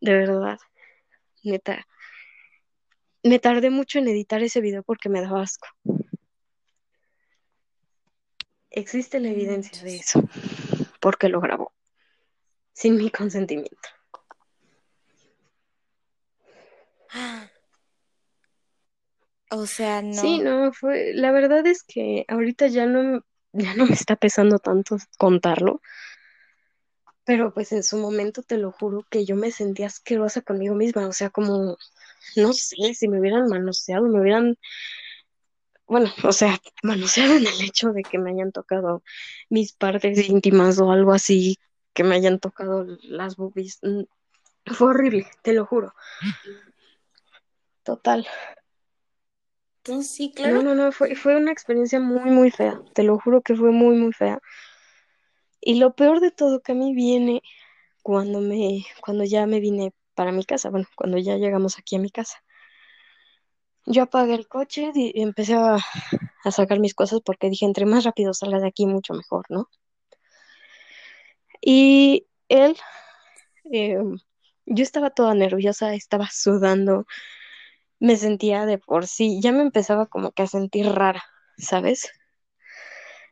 S2: De verdad, neta. Me tardé mucho en editar ese video porque me daba asco. Existe la evidencia de eso, porque lo grabó, sin mi consentimiento.
S1: O sea,
S2: Sí,
S1: no.
S2: no, fue, la verdad es que ahorita ya no, ya no me está pesando tanto contarlo, pero pues en su momento te lo juro que yo me sentía asquerosa conmigo misma, o sea, como, no sé, si me hubieran manoseado, me hubieran, bueno, o sea, manoseado en el hecho de que me hayan tocado mis partes íntimas o algo así, que me hayan tocado las boobies, mm, fue horrible, te lo juro, total.
S1: Sí,
S2: No,
S1: claro.
S2: no, no, fue, fue una experiencia muy, muy fea, te lo juro que fue muy, muy fea. Y lo peor de todo que a mí viene cuando me, cuando ya me vine para mi casa, bueno, cuando ya llegamos aquí a mi casa. Yo apagué el coche y empecé a, a sacar mis cosas porque dije, entre más rápido salga de aquí, mucho mejor, ¿no? Y él, eh, yo estaba toda nerviosa, estaba sudando, me sentía de por sí, ya me empezaba como que a sentir rara, ¿sabes?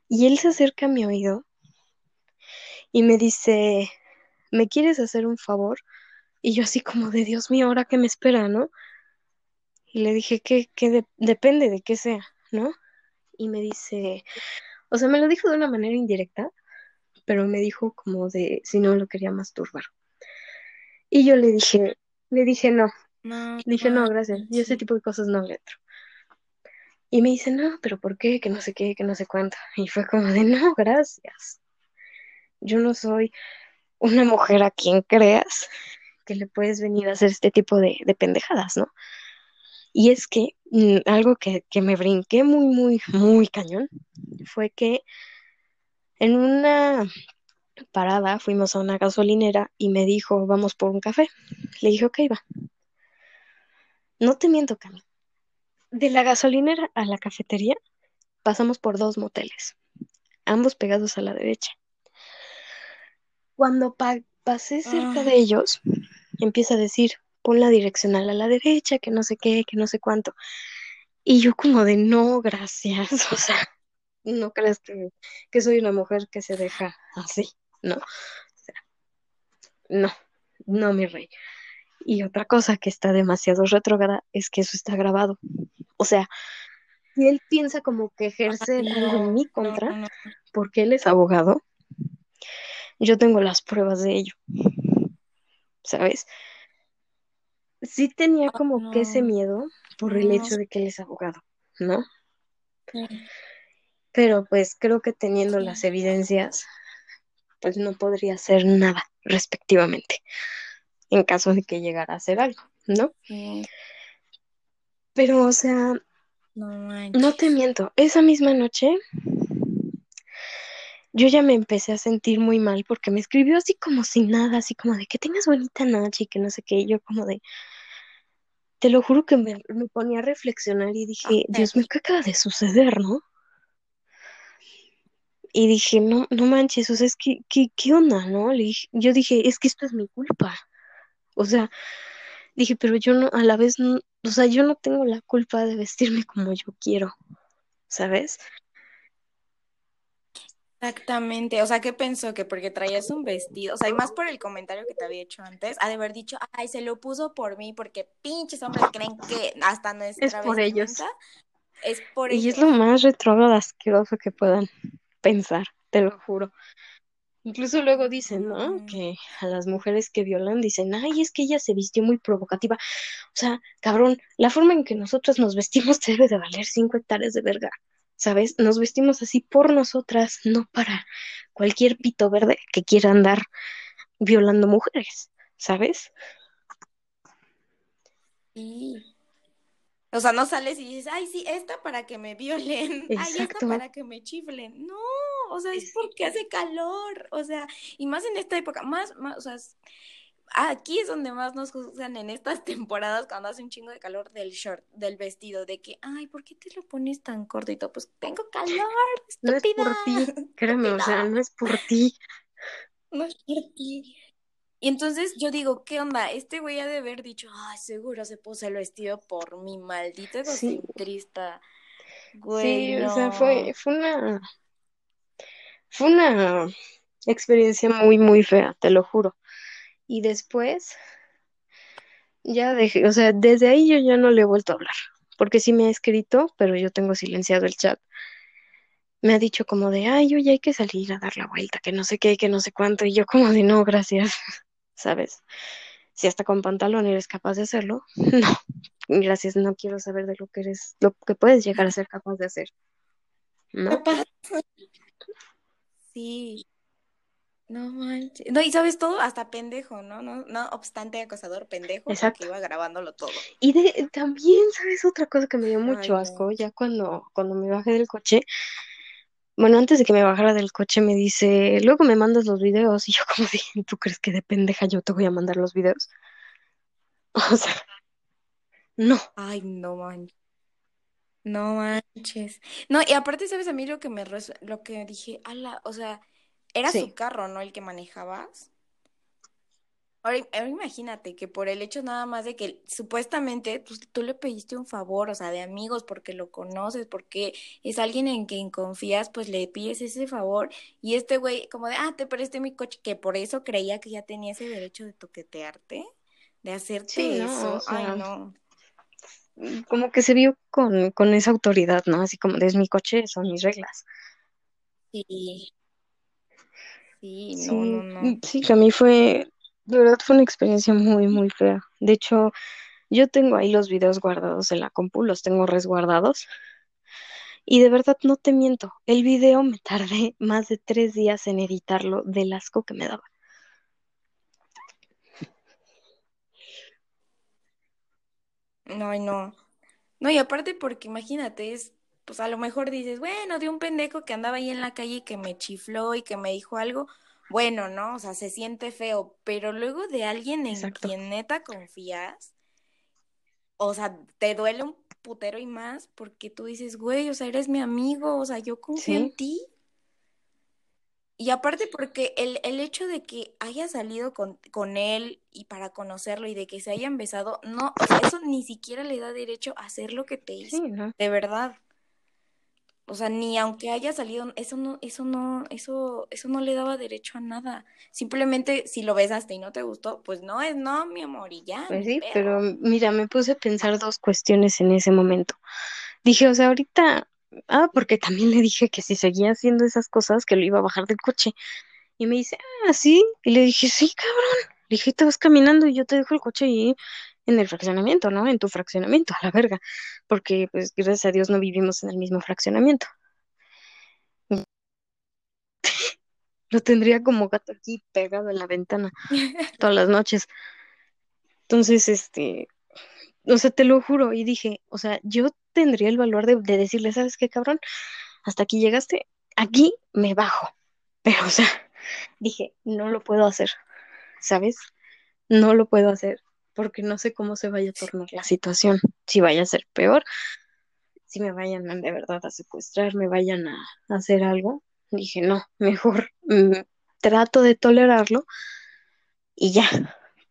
S2: Y él se acerca a mi oído y me dice, ¿me quieres hacer un favor? Y yo así como de Dios mío, ahora qué me espera, ¿no? Y le dije que, que de- depende de qué sea, ¿no? Y me dice, o sea, me lo dijo de una manera indirecta, pero me dijo como de si no lo quería masturbar. Y yo le dije, le dije no, dije no, gracias, yo ese tipo de cosas no le entro. Y me dice, no, pero ¿por qué? Que no sé qué, que no sé cuánto. Y fue como de, no, gracias. Yo no soy una mujer a quien creas que le puedes venir a hacer este tipo de, de pendejadas, ¿no? Y es que mm, algo que, que me brinqué muy, muy, muy cañón fue que en una parada fuimos a una gasolinera y me dijo, vamos por un café. Le dije, ok, va. No te miento, Cami. De la gasolinera a la cafetería pasamos por dos moteles, ambos pegados a la derecha. Cuando pa- pasé cerca
S1: Ah.
S2: de ellos, empieza a decir, pon la direccional a la derecha, que no sé qué, que no sé cuánto. Y yo como de, no, gracias. O sea, no creas que, que soy una mujer que se deja así, ¿no? O sea, no, no, mi rey. Y otra cosa que está demasiado retrógrada es que eso está grabado. O sea, si él piensa como que ejercer
S1: Ay,
S2: algo en mi contra, porque él es abogado, yo tengo las pruebas de ello, ¿sabes? Sí tenía como que ese miedo por el
S1: No,
S2: hecho de que él es abogado, ¿no?
S1: sí,
S2: Pero pues creo que teniendo las evidencias, pues no podría hacer nada respectivamente en caso de que llegara a hacer algo, ¿no?
S1: sí.
S2: Pero, o sea,
S1: No
S2: no te miento, esa misma noche yo ya me empecé a sentir muy mal porque me escribió así como sin nada, así como de que tengas bonita noche y que no sé qué, y yo como de, te lo juro que me, me ponía a reflexionar y dije, Dios mío, ¿qué acaba de suceder, no? Y dije, no, no manches, o sea, es que, ¿qué, qué onda, no? Le dije, yo dije, es que esto es mi culpa. O sea, dije, pero yo no, a la vez, no, o sea, yo no tengo la culpa de vestirme como yo quiero, ¿sabes?
S1: Exactamente, o sea, ¿qué pensó? Que porque traías un vestido, o sea, y más por el comentario que te había hecho antes, ha de haber dicho, ay, se lo puso por mí, porque pinches hombres creen que hasta
S2: Es
S1: nuestra
S2: por ellos.
S1: es por
S2: Y es
S1: ellos.
S2: lo más retrógrado asqueroso que puedan pensar, te lo juro. Incluso luego dicen, ¿no?
S1: Mm,
S2: Que a las mujeres que violan dicen, ay, es que ella se vistió muy provocativa. O sea, cabrón, la forma en que nosotras nos vestimos debe de valer cinco hectáreas de verga, ¿sabes? Nos vestimos así por nosotras, no para cualquier pito verde que quiera andar violando mujeres, ¿sabes?
S1: sí. O sea, no sales y dices, ay, sí, esta para que me violen, ay, esta para que me chiflen. No, o sea, es porque hace calor, o sea, y más en esta época, más, más, o sea, aquí es donde más nos juzgan en estas temporadas cuando hace un chingo de calor del short, del vestido, de que, ay, ¿por qué te lo pones tan cortito? Pues tengo calor,
S2: No es por
S1: estúpida.
S2: ti, créeme, o sea, no es por ti.
S1: No es por ti. Y entonces yo digo, ¿qué onda? Este güey ha de haber dicho, ay, seguro se puso el vestido por mi maldito
S2: Sí,
S1: egocentrista. Güey,
S2: sí, o sea, fue, fue una, fue una experiencia muy, muy fea, te lo juro. Y después ya dejé, o sea, desde ahí yo ya no le he vuelto a hablar, porque sí me ha escrito, pero yo tengo silenciado el chat. Me ha dicho como de, ay, oye, hay que salir a dar la vuelta, que no sé qué, que no sé cuánto, y yo como de, no, gracias, ¿sabes? Si hasta con pantalón eres capaz de hacerlo, no, gracias, no quiero saber de lo que eres, lo que puedes llegar a ser capaz de hacer, ¿no?
S1: Sí. No manches. No, y sabes todo, hasta pendejo, ¿no? No, no obstante acosador, pendejo,
S2: Exacto.
S1: iba grabándolo todo.
S2: Y de, también, ¿sabes? Otra cosa que me dio
S1: Ay,
S2: mucho
S1: no.
S2: asco, ya cuando, cuando me bajé del coche, bueno, antes de que me bajara del coche me dice, luego me mandas los videos, y yo como dije, ¿tú crees que de pendeja yo te voy a mandar los videos? O sea, no,
S1: Ay, no manches. No manches. No, y aparte, ¿sabes a mí lo que me lo que dije, ala, o sea, era
S2: Sí,
S1: su carro, ¿no? El que manejabas. Ahora, ahora imagínate que por el hecho nada más de que supuestamente pues, tú le pediste un favor, o sea, de amigos, porque lo conoces, porque es alguien en quien confías, pues le pides ese favor. Y este güey, como de, ah, te presté mi coche, que por eso creía que ya tenía ese derecho de toquetearte, de
S2: sí,
S1: hacerte eso. Ay, no.
S2: como que se vio con, con esa autoridad, ¿no? Así como de es mi coche, son mis reglas.
S1: Sí, sí, no, no, no.
S2: sí, que a mí fue, de verdad fue una experiencia muy, muy fea. De hecho, yo tengo ahí los videos guardados en la compu, los tengo resguardados. Y de verdad no te miento, el video me tardé más de tres días en editarlo del asco que me daba.
S1: No, ay, no. No, y aparte porque imagínate, es, pues a lo mejor dices, bueno, de un pendejo que andaba ahí en la calle y que me chifló y que me dijo algo, bueno, ¿no? O sea, se siente feo, pero luego de alguien en
S2: Exacto.
S1: quien neta confías, o sea, te duele un putero y más porque tú dices, güey, o sea, eres mi amigo, o sea, yo confío en ti. Y aparte porque el, el hecho de que haya salido con, con él y para conocerlo y de que se hayan besado, no, o sea, eso ni siquiera le da derecho a hacer lo que te
S2: sí,
S1: hizo,
S2: ¿no?
S1: de verdad. O sea, ni aunque haya salido, eso no, eso no, eso, eso no le daba derecho a nada. Simplemente si lo besaste y no te gustó, pues no es no, mi amor, y ya,
S2: Pues sí, pero
S1: pedo.
S2: mira, me puse a pensar dos cuestiones en ese momento. Dije, o sea, ahorita, ah, porque también le dije que si seguía haciendo esas cosas, que lo iba a bajar del coche. Y me dice, ah, sí. Y le dije, sí, cabrón. Le dije, te vas caminando y yo te dejo el coche ahí en el fraccionamiento, ¿no? En tu fraccionamiento, a la verga. Porque, pues, gracias a Dios no vivimos en el mismo fraccionamiento. Lo tendría como gato aquí pegado en la ventana todas las noches. Entonces, este, o sea, te lo juro. Y dije, o sea, yo tendría el valor de, de decirle, ¿sabes qué, cabrón? Hasta aquí llegaste, aquí me bajo. Pero, o sea, dije, no lo puedo hacer, ¿sabes? No lo puedo hacer porque no sé cómo se vaya a tornar la situación. Si vaya a ser peor, si me vayan de verdad a secuestrar, me vayan a, a hacer algo. Dije, no, mejor mm, trato de tolerarlo y ya.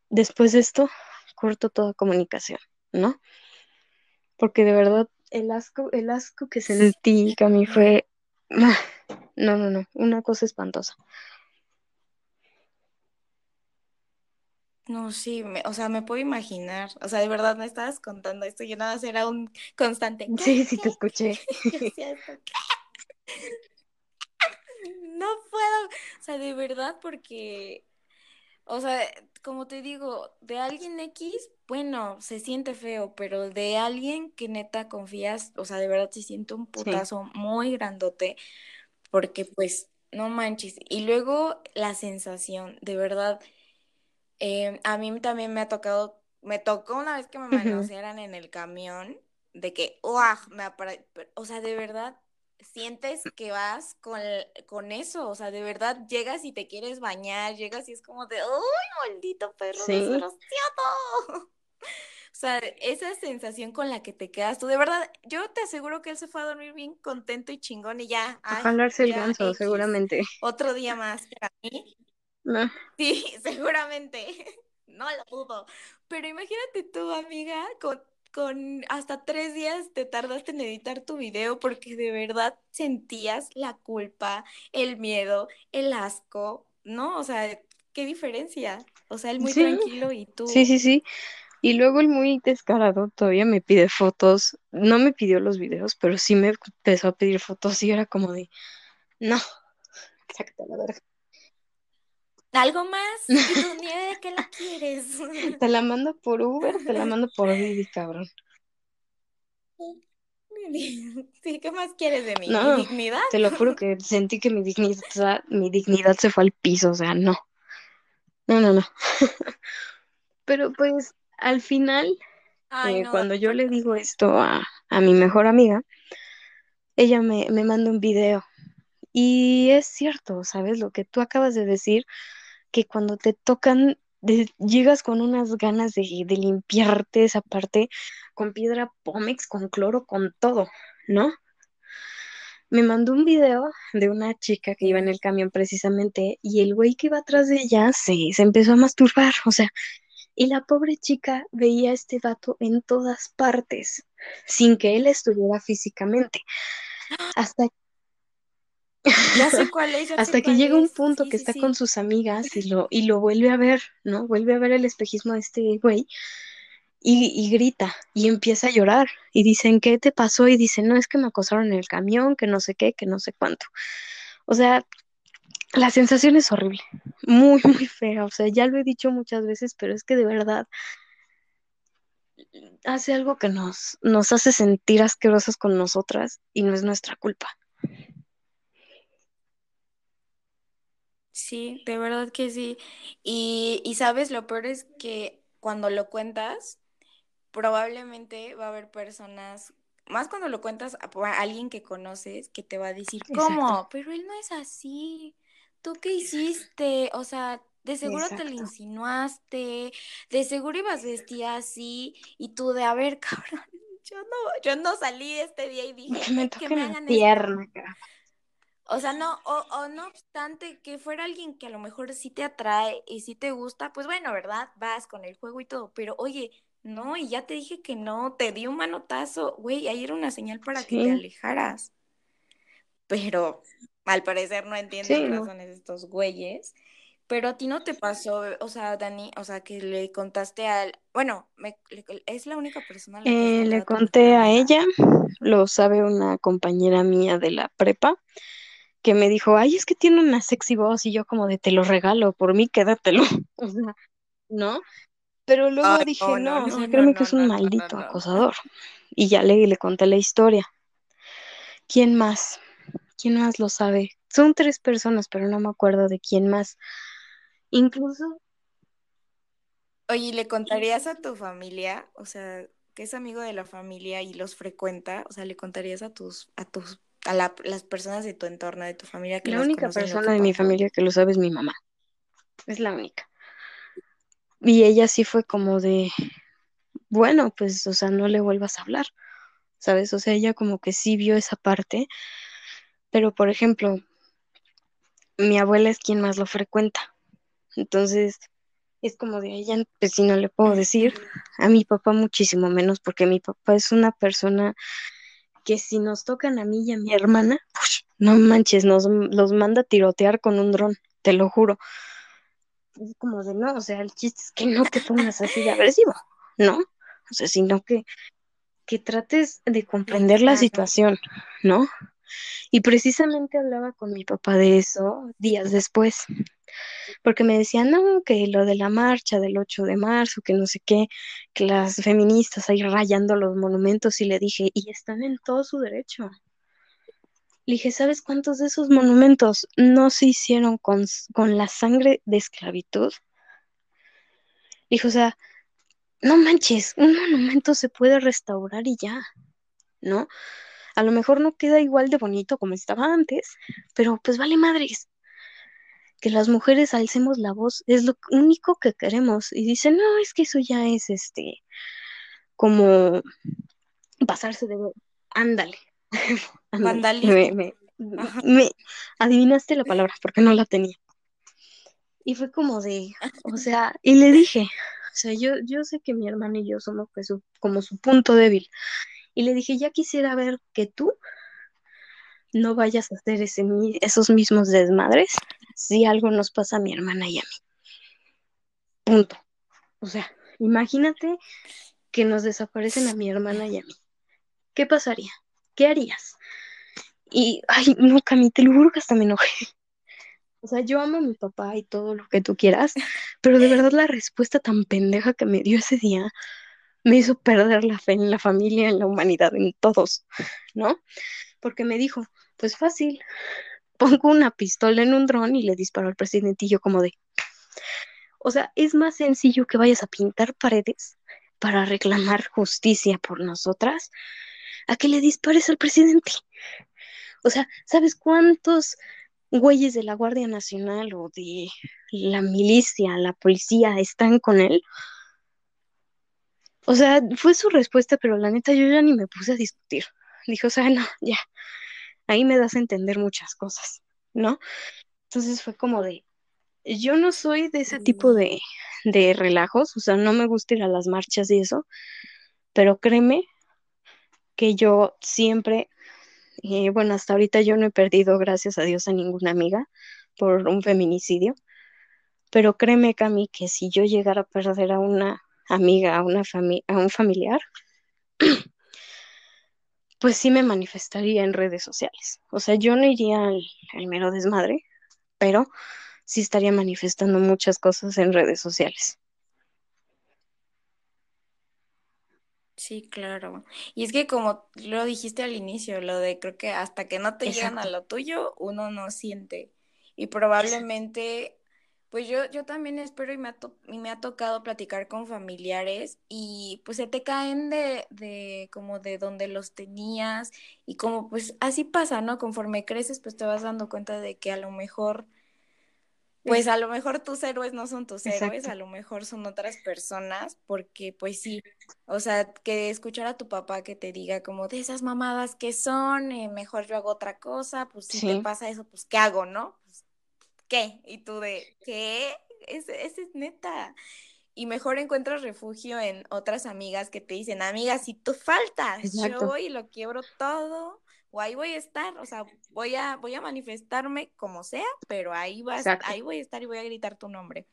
S2: Después de esto, corto toda comunicación, ¿no? Porque de verdad el asco, el asco que sentí, mí fue, ah, no, no, no, una cosa espantosa.
S1: No, sí, me- o sea, me puedo imaginar. O sea, de verdad me estabas contando esto yo nada más era un constante.
S2: Sí, sí te escuché.
S1: No puedo, o sea, de verdad, porque, o sea, como te digo, de alguien X, bueno, se siente feo, pero de alguien que neta confías, o sea, de verdad se siente un
S2: Sí.
S1: putazo muy grandote, porque pues, no manches. Y luego la sensación, de verdad, eh, a mí también me ha tocado, me tocó una vez que me manosearan en el camión, de que, ¡uah! Me o sea, de verdad, sientes que vas con, con eso, o sea, de verdad llegas y te quieres bañar, llegas y es como de, ¡uy, maldito perro
S2: Sí,
S1: desgraciado! O sea, esa sensación con la que te quedas tú, de verdad, yo te aseguro que él se fue a dormir bien contento y chingón y ya,
S2: a
S1: ay,
S2: jalarse el ganso,
S1: X,
S2: seguramente.
S1: otro día más para mí.
S2: No,
S1: Sí, seguramente. No lo dudo. Pero imagínate tu amiga con, con hasta tres días te tardaste en editar tu video porque de verdad sentías la culpa, el miedo, el asco, ¿no? O sea, qué diferencia. O sea, él muy
S2: sí,
S1: tranquilo y
S2: sí,
S1: tú.
S2: sí, sí. Y luego el muy descarado todavía me pide fotos. No me pidió los videos, pero sí me empezó a pedir fotos y era como de, no, sácate la verga.
S1: ¿Algo más? Y tú ni de qué la quieres.
S2: Te la mando por Uber, te la mando por Didi, cabrón.
S1: Sí, ¿qué más quieres de mí? ¿Mi dignidad?
S2: te lo juro que sentí que mi dignidad, mi dignidad se fue al piso, o sea, no, no, no, no. Pero pues al final,
S1: Ay,
S2: eh,
S1: no,
S2: cuando yo le digo esto a, a mi mejor amiga, ella me, me manda un video. Y es cierto, ¿sabes? Lo que tú acabas de decir, que cuando te tocan llegas con unas ganas de, de limpiarte esa parte con piedra pómex, con cloro, con todo, ¿no? me mandó un video de una chica que iba en el camión precisamente y el güey que iba atrás de ella se, se empezó a masturbar, o sea, y la pobre chica veía a este vato en todas partes, sin que él estuviera físicamente. Hasta
S1: ya sé cuál es,
S2: hasta que llega un punto que está con sus amigas y lo, y lo vuelve a ver, ¿no? Vuelve a ver el espejismo de este güey y, grita y empieza a llorar y dicen, ¿qué te pasó? Y dice, no, es que me acosaron en el camión, que no sé qué, que no sé cuánto. O sea, la sensación es horrible, muy, muy fea. O sea, ya lo he dicho muchas veces, pero es que de verdad hace algo que nos, nos hace sentir asquerosas con nosotras y no es nuestra culpa.
S1: Sí, de verdad que sí. Y, y sabes, lo peor es que cuando lo cuentas, probablemente va a haber personas, más cuando lo cuentas a, alguien que conoces, que te va a decir, ¿cómo? Pero él no es así. ¿Tú qué hiciste? O sea, de seguro te lo insinuaste, de seguro ibas vestida así, y tú de, a ver, cabrón, yo no, yo no salí este día y dije
S2: que me, que me hagan pierna,
S1: O sea, no, o, o no obstante que fuera alguien que a lo mejor sí te atrae y sí te gusta, pues bueno, ¿verdad? Vas con el juego y todo, pero oye, no, y ya te dije que no, te di un manotazo, güey, ahí era una señal para que te alejaras. Pero al parecer no entienden sí, razones estos güeyes. Pero a ti no te pasó, o sea, Dani, o sea, que le contaste al, bueno, me, es la única persona.
S2: La que eh, le conté a ella, lo sabe una compañera mía de la prepa, que me dijo, ay, es que tiene una sexy voz y yo como de te lo regalo, por mí quédatelo, o sea, ¿no? Pero luego dije, no, o sea, créeme que es un maldito acosador. Y ya le, le conté la historia. ¿Quién más? ¿Quién más lo sabe? Son tres personas, pero no me acuerdo de quién más. Incluso.
S1: Oye, ¿le contarías a tu familia? O sea, que es amigo de la familia y los frecuenta, o sea, ¿le contarías a tus, a tus, a las personas de tu entorno, de tu familia que
S2: La única persona de mi familia que lo sabe es mi mamá. Es la única. Y ella sí fue como de, bueno, pues, o sea, no le vuelvas a hablar, ¿sabes? O sea, ella como que sí vio esa parte, pero por ejemplo, mi abuela es quien más lo frecuenta. Entonces, es como de ella, pues si no le puedo decir, a mi papá muchísimo menos, porque mi papá es una persona que si nos tocan a mí y a mi hermana, no manches, nos los manda a tirotear con un dron, te lo juro es como de no, o sea, el chiste es que no te pongas así de agresivo, ¿no? O sea, sino que, que trates de comprender la situación, ¿no? Y precisamente hablaba con mi papá de eso días después, porque me decía, no, que lo de la marcha del 8 de marzo, que no sé qué, que las feministas ahí rayando los monumentos, y le dije, y están en todo su derecho, le dije, ¿sabes cuántos de esos monumentos no se hicieron con, la sangre de esclavitud? Dijo, o sea, no manches, un monumento se puede restaurar y ya, ¿no? A lo mejor no queda igual de bonito como estaba antes, pero pues vale madres. Que las mujeres alcemos la voz es lo único que queremos. Y dice, no, es que eso ya es este, como pasarse de... Ándale, Me, me, adivinaste la palabra porque no la tenía. Y fue como de, o sea, y le dije, o sea, yo, yo sé que mi hermana y yo somos pues, como su punto débil. Y le dije, ya quisiera ver que tú no vayas a hacer ese, esos mismos desmadres si algo nos pasa a mi hermana y a mí. Punto. O sea, imagínate que nos desaparecen a mi hermana y a mí. ¿Qué pasaría? ¿qué harías? Y, ay, no, Cami, te lo juro que hasta me enojé. O sea, yo amo a mi papá y todo lo que tú quieras, pero de verdad la respuesta tan pendeja que me dio ese día me hizo perder la fe en la familia, en la humanidad, en todos, ¿no? Porque me dijo, pues fácil, pongo una pistola en un dron y le disparo al presidente y yo como de... O sea, es más sencillo que vayas a pintar paredes para reclamar justicia por nosotras a que le dispares al presidente. O sea, ¿sabes cuántos güeyes de la Guardia Nacional o de la milicia, la policía están con él. O sea, fue su respuesta, pero la neta yo ya ni me puse a discutir. Dijo, o sea, no, ya, ahí me das a entender muchas cosas, ¿no? Entonces fue como de, yo no soy de ese tipo de, de relajos, o sea, no me gusta ir a las marchas y eso, pero créeme que yo siempre, eh, bueno, hasta ahorita yo no he perdido, gracias a Dios, a ninguna amiga por un feminicidio, pero créeme, Cami, que si yo llegara a perder a una amiga, a, una fami a un familiar, pues sí me manifestaría en redes sociales. O sea, yo no iría al, al mero desmadre, pero sí estaría manifestando muchas cosas en redes sociales.
S1: Sí, claro. Y es que como lo dijiste al inicio, lo de creo que hasta que no te llegan a lo tuyo, uno no siente. Y probablemente, pues yo, yo también espero y me ha, y me ha tocado platicar con familiares y pues se te caen de, de como de donde los tenías y como pues así pasa, ¿no? Conforme creces, pues te vas dando cuenta de que a lo mejor pues a lo mejor tus héroes no son tus héroes, a lo mejor son otras personas, porque pues sí, o sea, que escuchar a tu papá que te diga como de esas mamadas que son, eh, mejor yo hago otra cosa, pues si te pasa eso, pues ¿qué hago, no? ¿Qué? Y tú de, ¿qué? Ese, es neta. Y mejor encuentras refugio en otras amigas que te dicen, amiga, si tú faltas, yo voy y lo quiebro todo o ahí voy a estar, o sea, voy a, voy a manifestarme como sea, pero ahí vas, ahí voy a estar y voy a gritar tu nombre.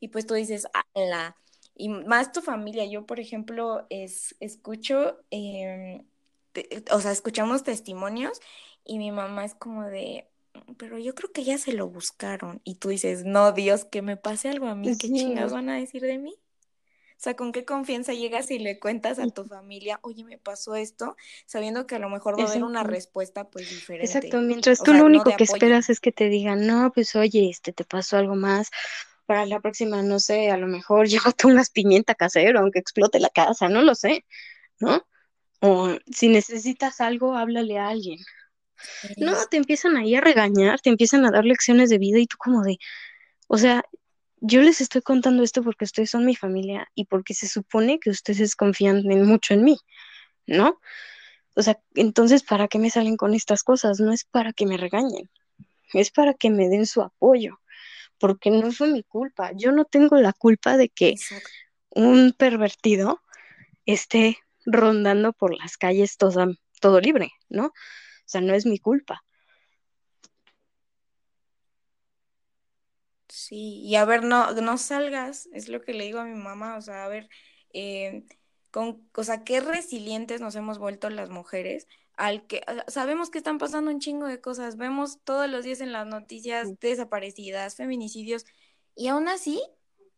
S1: Y pues tú dices, la y más tu familia. Yo, por ejemplo, es, escucho, em, o sea, escuchamos testimonios y mi mamá es como de, pero yo creo que ya se lo buscaron. Y tú dices, no, Dios, que me pase algo a mí, ¿qué chingas van a decir de mí? O sea, ¿con qué confianza llegas y le cuentas a tu familia, oye, me pasó esto, sabiendo que a lo mejor va a haber una respuesta pues diferente?
S2: Exacto, mientras tú lo único que esperas es que te digan, no, pues oye, este, te pasó algo más, para la próxima, no sé, a lo mejor llévate unas pimienta casero, aunque explote la casa, no lo sé, ¿no? O si necesitas algo, háblale a alguien. No, te empiezan ahí a regañar, te empiezan a dar lecciones de vida y tú como de, o sea, yo les estoy contando esto porque ustedes son mi familia y porque se supone que ustedes confían mucho en mí, ¿no? O sea, entonces, ¿para qué me salen con estas cosas? No es para que me regañen, es para que me den su apoyo, porque no fue mi culpa. Yo no tengo la culpa de que un pervertido esté rondando por las calles todo, todo libre, ¿no? O sea, no es mi culpa.
S1: Sí, y a ver, no, no salgas, es lo que le digo a mi mamá, o sea, a ver, eh, con, o sea, qué resilientes nos hemos vuelto las mujeres, al que sabemos que están pasando un chingo de cosas, vemos todos los días en las noticias desaparecidas, feminicidios, y aún así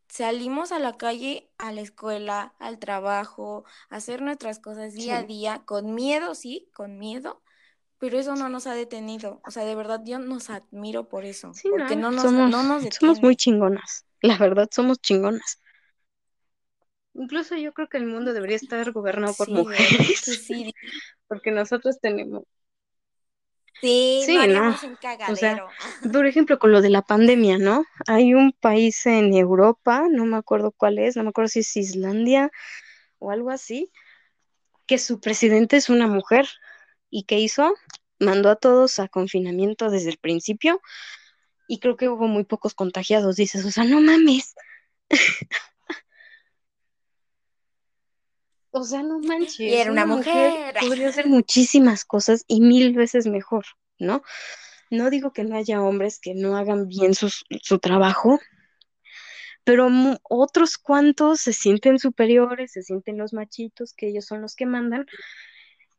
S1: salimos a la calle, a la escuela, al trabajo, a hacer nuestras cosas día a día, con miedo, sí, con miedo, pero eso no nos ha detenido. O sea, de verdad yo nos admiro por eso. porque no, nos,
S2: somos,
S1: no nos
S2: Somos muy chingonas. La verdad, somos chingonas. Incluso yo creo que el mundo debería estar gobernado por mujeres. Sí. porque nosotros tenemos.
S1: Sí, sí no, O
S2: sea, por ejemplo, con lo de la pandemia, ¿no? Hay un país en Europa, no me acuerdo cuál es, no me acuerdo si es Islandia o algo así, que su presidente es una mujer. ¿Y qué hizo? Mandó a todos a confinamiento desde el principio y creo que hubo muy pocos contagiados. Dices, o sea, no mames. o sea, no manches.
S1: Y era una, mujer.
S2: Podría hacer muchísimas cosas y mil veces mejor, ¿no? No digo que no haya hombres que no hagan bien su, su trabajo, pero otros cuantos se sienten superiores, se sienten los machitos, que ellos son los que mandan,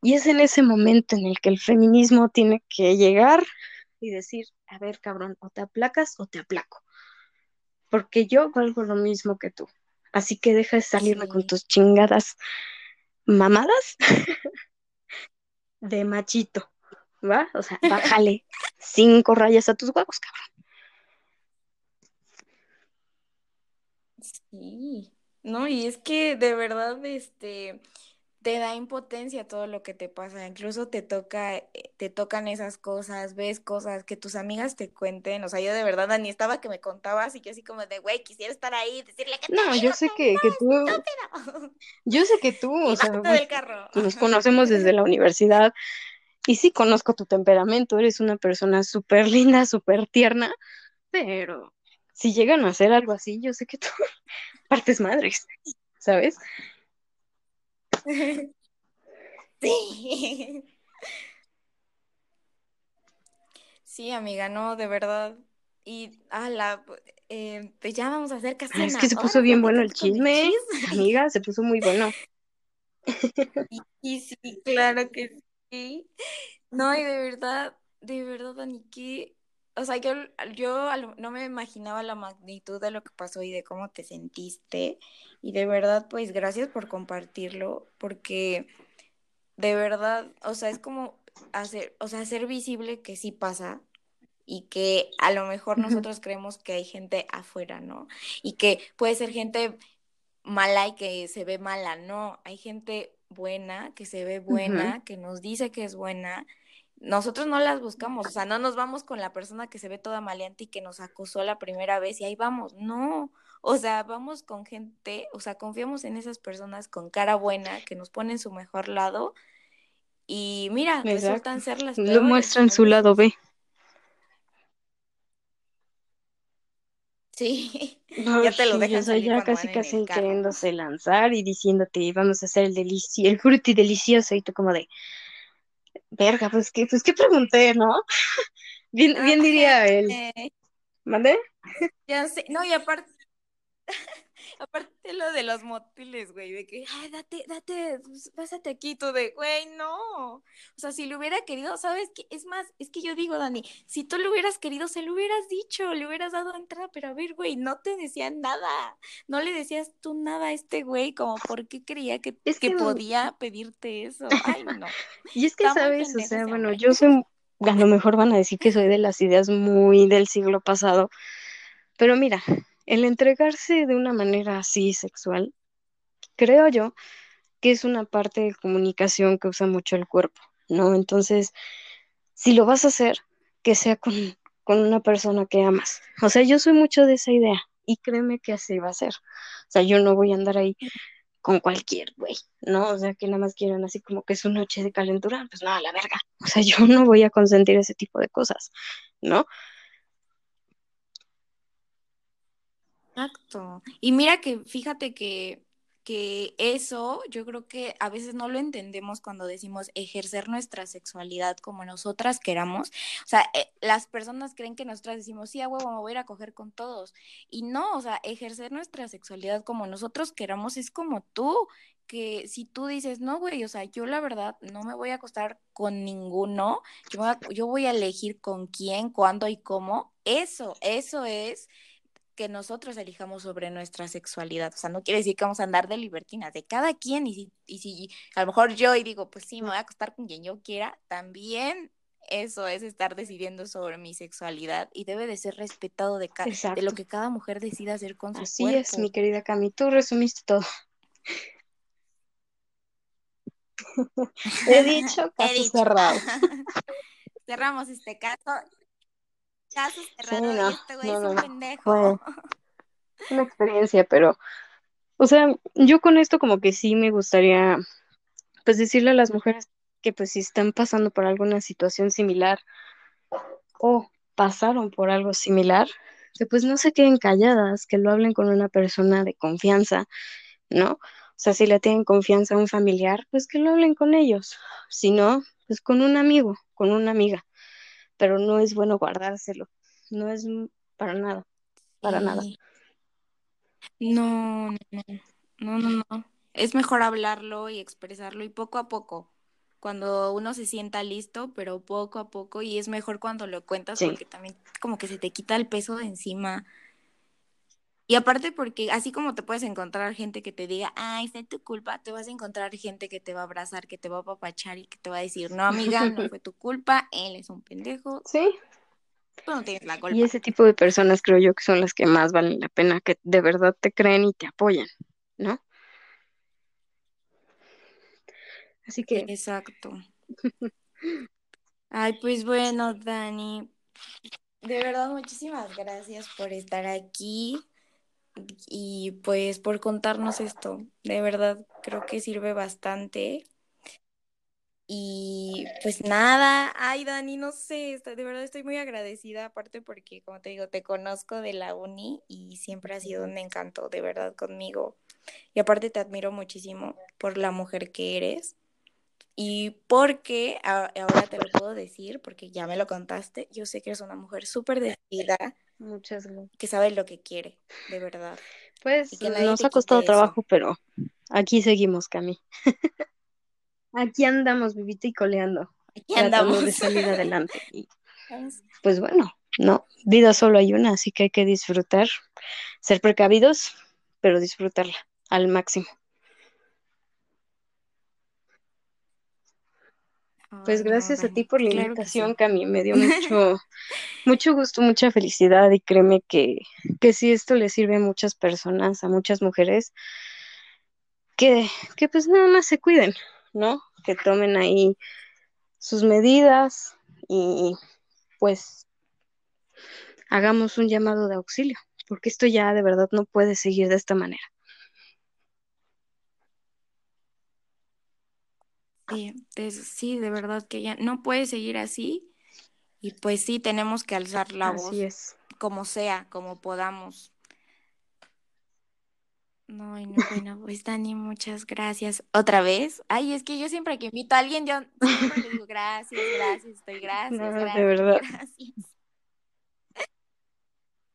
S2: y es en ese momento en el que el feminismo tiene que llegar y decir, a ver, cabrón, o te aplacas o te aplaco. Porque yo valgo lo mismo que tú. Así que deja de salirme con tus chingadas mamadas de machito, ¿va? O sea, bájale cinco rayas a tus huevos, cabrón.
S1: Sí, no, y es que de verdad, este, te da impotencia todo lo que te pasa, incluso te toca, eh, te tocan esas cosas, ves cosas que tus amigas te cuenten, o sea, yo de verdad, Dani, estaba que me contabas y que así como de, güey, quisiera estar ahí, decirle que
S2: No, yo sé que, que tú, yo sé que tú, o sea,
S1: del carro.
S2: nos conocemos desde la universidad y sí conozco tu temperamento, eres una persona súper linda, súper tierna, pero si llegan a hacer algo así, yo sé que tú partes madres, ¿sabes?
S1: Sí. Sí, amiga, no, de verdad. Y, ala, eh, pues ya vamos a hacer casi
S2: Es que se puso bien bueno el chisme, amiga, se puso muy bueno.
S1: Y, sí, claro que sí. No, y de verdad, de verdad, Dani, que, o sea, yo, yo no me imaginaba la magnitud de lo que pasó y de cómo te sentiste. Y de verdad, pues gracias por compartirlo, porque de verdad, o sea, es como hacer, o sea, hacer visible que sí pasa y que a lo mejor nosotros creemos que hay gente afuera, ¿no? Y que puede ser gente mala y que se ve mala, no, hay gente buena, que se ve buena, que nos dice que es buena. Nosotros no las buscamos, o sea, no nos vamos con la persona que se ve toda maleante y que nos acosó la primera vez y ahí vamos, no, o sea, vamos con gente, o sea, confiamos en esas personas con cara buena, que nos ponen su mejor lado y mira, resultan ser las
S2: peores. Lo muestran su lado B.
S1: Sí, ya te lo dejan salir
S2: ya casi casi queriéndose lanzar y diciéndote vamos a hacer el delicioso, el fruti delicioso y tú como de verga, pues qué, pues qué pregunté, ¿no? bien, bien diría él. ¿Mande?
S1: Ya sé, no, y aparte Aparte lo de los motiles, güey, de que, ay, date, date, pues, pásate aquí, tú de, güey, no. O sea, si lo hubiera querido, ¿sabes qué? Es más, es que yo digo, Dani, si tú lo hubieras querido, se lo hubieras dicho, le hubieras dado entrada, pero a ver, güey, no te decían nada. No le decías tú nada a este güey, como, ¿por qué creía que, que, podía pedirte eso? Ay, no.
S2: y es que, ¿sabes? O sea, bueno, yo soy, a lo mejor van a decir que soy de las ideas muy del siglo pasado, pero mira, el entregarse de una manera así sexual, creo yo que es una parte de comunicación que usa mucho el cuerpo, ¿no? Entonces, si lo vas a hacer, que sea con, una persona que amas. O sea, yo soy mucho de esa idea y créeme que así va a ser. O sea, yo no voy a andar ahí con cualquier güey, ¿no? O sea, que nada más quieran así como que es una noche de calentura, pues nada, la verga. O sea, yo no voy a consentir ese tipo de cosas, ¿no?
S1: Exacto. Y mira que fíjate que, que eso yo creo que a veces no lo entendemos cuando decimos ejercer nuestra sexualidad como nosotras queramos. O sea, eh, las personas creen que nosotras decimos, sí, a huevo, me voy a ir a coger con todos. Y no, o sea, ejercer nuestra sexualidad como nosotros queramos es como tú, que si tú dices, no, güey, o sea, yo la verdad no me voy a acostar con ninguno, yo, yo voy a elegir con quién, cuándo y cómo, eso, eso es que nosotros elijamos sobre nuestra sexualidad. O sea, no quiere decir que vamos a andar de libertinas, de cada quien. Y si, y si a lo mejor yo y digo, pues sí, me voy a acostar con quien yo quiera, también eso es estar decidiendo sobre mi sexualidad y debe de ser respetado de, de lo que cada mujer decida hacer con su
S2: Así es, mi querida Cami, tú resumiste todo. He dicho caso cerrado.
S1: Cerramos este caso caso cerrado este güey es un pendejo.
S2: una experiencia, pero, o sea, yo con esto como que sí me gustaría, pues decirle a las mujeres que pues si están pasando por alguna situación similar o pasaron por algo similar, que pues no se queden calladas, que lo hablen con una persona de confianza, ¿no? O sea, si le tienen confianza a un familiar, pues que lo hablen con ellos. Si no, pues con un amigo, con una amiga pero no es bueno guardárselo, no es para nada, para nada.
S1: No, no, no, no, no. Es mejor hablarlo y expresarlo y poco a poco, cuando uno se sienta listo, pero poco a poco y es mejor cuando lo cuentas porque también como que se te quita el peso de encima y aparte porque así como te puedes encontrar gente que te diga, ay, es tu culpa, te vas a encontrar gente que te va a abrazar, que te va a papachar y que te va a decir, no, amiga, no fue tu culpa, él es un pendejo.
S2: Sí.
S1: Tú no tienes la culpa.
S2: Y ese tipo de personas creo yo que son las que más valen la pena, que de verdad te creen y te apoyan, ¿no? Así que...
S1: Exacto. Ay, pues bueno, Dani, de verdad muchísimas gracias por estar aquí y pues por contarnos esto. De verdad creo que sirve bastante. Y pues nada, ay Dani, no sé, de verdad estoy muy agradecida, aparte porque, como te digo, te conozco de la uni y siempre has sido un encanto, de verdad, conmigo. Y aparte te admiro muchísimo por la mujer que eres. Y porque, ahora te lo puedo decir, porque ya me lo contaste, yo sé que eres una mujer súper decidida.
S2: Muchas gracias.
S1: Que sabe lo que quiere, de verdad.
S2: Pues nos ha costado trabajo, pero aquí seguimos, Cami. Aquí andamos, vivita y coleando. Aquí andamos. de salir adelante. Y, pues bueno, no, vida solo hay una, así que hay que disfrutar, ser precavidos, pero disfrutarla al máximo. Pues gracias a ti por la invitación, Cami, me dio mucho, mucho gusto, mucha felicidad y créeme que, que sí esto le sirve a muchas personas, a muchas mujeres, que, que pues nada más se cuiden, ¿no? Que tomen ahí sus medidas y pues hagamos un llamado de auxilio, porque esto ya de verdad no puede seguir de esta manera.
S1: Sí, sí, de verdad que ya no puede seguir así y pues sí, tenemos que alzar la voz. es. Como sea, como podamos. No, no, bueno, pues Dani, muchas gracias. ¿Otra vez? Ay, es que yo siempre que invito a alguien, yo siempre le digo gracias, gracias, estoy gracias, gracias, de verdad. gracias.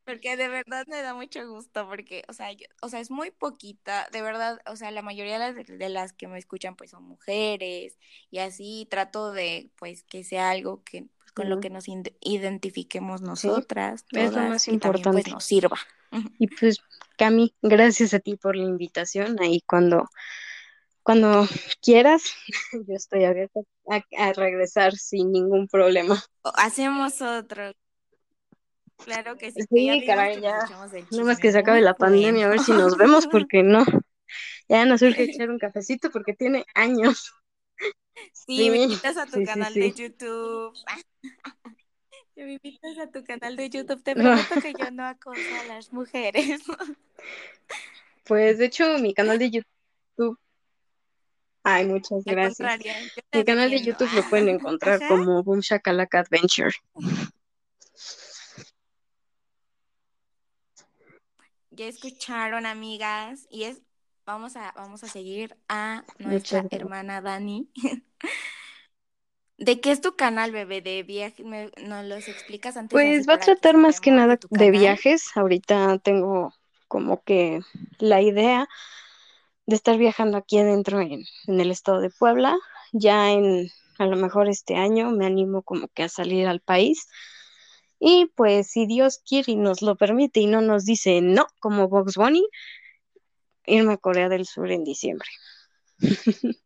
S1: Porque de verdad me da mucho gusto, porque, o sea, o sea, es muy poquita, de verdad, o sea, la mayoría de las, que me escuchan, pues, son mujeres, y así trato de, pues, que sea algo que, pues, con lo que nos identifiquemos nosotras, es lo más importante. También, pues, nos sirva.
S2: Y pues Cami, gracias a ti por la invitación. Ahí cuando, cuando quieras, yo estoy abierta a, regresar sin ningún problema.
S1: Hacemos otro. Claro que sí.
S2: Sí, caray, ya. No más que se acabe la pandemia, a ver si nos vemos, porque no. Ya nos urge echar un cafecito porque tiene años.
S1: Sí, me invitas a tu canal de YouTube. me invitas a tu canal de YouTube. Te prometo que yo no acoso a las mujeres.
S2: Pues de hecho, mi canal de YouTube. Ay, muchas gracias. Mi canal de YouTube lo pueden encontrar como Boom Shakalaka Adventure.
S1: Ya escucharon, amigas, y es vamos a vamos a seguir a nuestra hermana Dani. ¿De qué es tu canal, bebé? ¿De viajes? ¿Nos los explicas antes?
S2: Pues va a tratar más que nada de, viajes. Ahorita tengo como que la idea de estar viajando aquí adentro en, en, el estado de Puebla. Ya en, a lo mejor este año me animo como que a salir al país. Y pues si Dios quiere y nos lo permite y no nos dice no, como Box Bunny, irme a Corea del Sur en diciembre.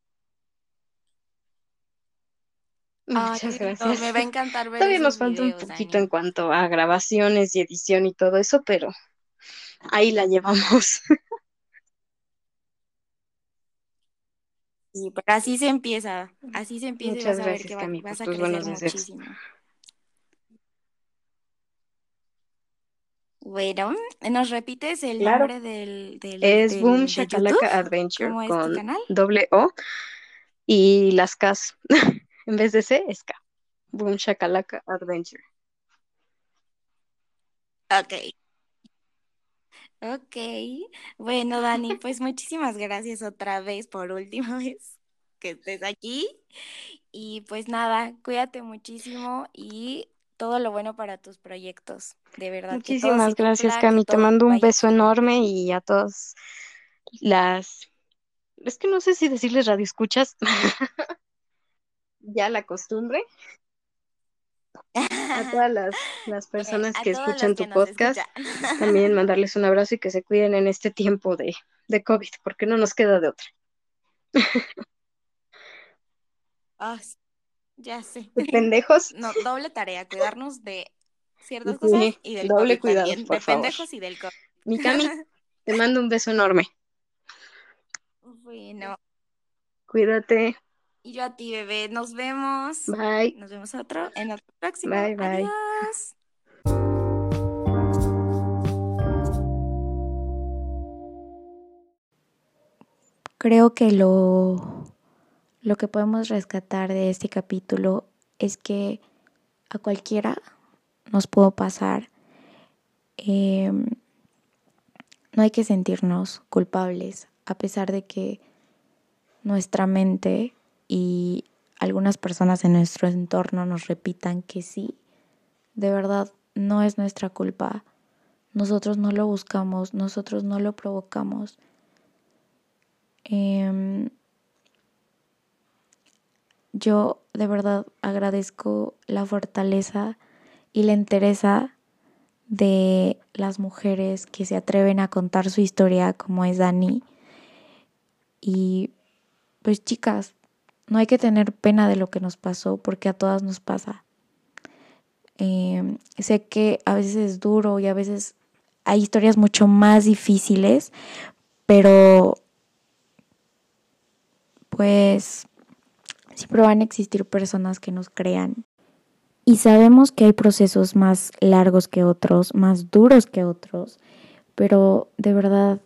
S1: Muchas gracias. me va a encantar ver
S2: Todavía nos falta un poquito en cuanto a grabaciones y edición y todo eso, pero ahí la llevamos.
S1: Sí, pero así se empieza, así se empieza Muchas vas gracias, a ver que vas a crecer muchísimo. Bueno, ¿nos repites el nombre del, del
S2: Es Boom Shakalaka Adventure ¿Cómo es con canal? doble O y las Ks. En vez de C, es K. Boom Shakalaka Adventure.
S1: Ok. Ok. Bueno, Dani, pues muchísimas gracias otra vez por última vez que estés aquí. Y pues nada, cuídate muchísimo y todo lo bueno para tus proyectos, de verdad.
S2: Muchísimas gracias, Cami. Te mando un beso enorme y a todas las... Es que no sé si decirles radio escuchas. ya la costumbre. A todas las, las personas que escuchan tu podcast, también mandarles un abrazo y que se cuiden en este tiempo de, de COVID, porque no nos queda de otra.
S1: Ah, ya sé.
S2: ¿De pendejos?
S1: No, doble tarea, cuidarnos de ciertas cosas y del doble cuidado, de pendejos y del COVID.
S2: Mi Cami, te mando un beso enorme.
S1: Bueno.
S2: Cuídate.
S1: Y yo a ti, bebé. Nos vemos.
S2: Bye.
S1: Nos vemos otro en otro próximo.
S2: Bye, bye.
S1: Adiós. Creo que lo, lo que podemos rescatar de este capítulo es que a cualquiera nos pudo pasar. Em, no hay que sentirnos culpables, a pesar de que nuestra mente y algunas personas en nuestro entorno nos repitan que sí, de verdad no es nuestra culpa. Nosotros no lo buscamos, nosotros no lo provocamos. Em, yo de verdad agradezco la fortaleza y la entereza de las mujeres que se atreven a contar su historia como es Dani. Y pues chicas, no hay que tener pena de lo que nos pasó porque a todas nos pasa. Em, sé que a veces es duro y a veces hay historias mucho más difíciles, pero pues siempre van a existir personas que nos crean. Y sabemos que hay procesos más largos que otros, más duros que otros, pero de verdad,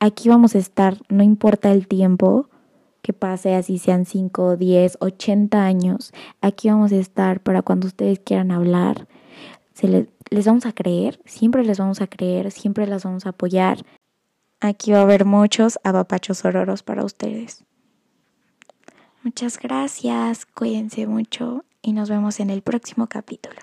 S1: aquí vamos a estar, no importa el tiempo que pase, así sean 5, 10, 80 años, aquí vamos a estar para cuando ustedes quieran hablar, se les, vamos a creer, siempre les vamos a creer, siempre las vamos a apoyar. Aquí va a haber muchos abapachos ororos para ustedes. Muchas gracias, cuídense mucho y nos vemos en el próximo capítulo.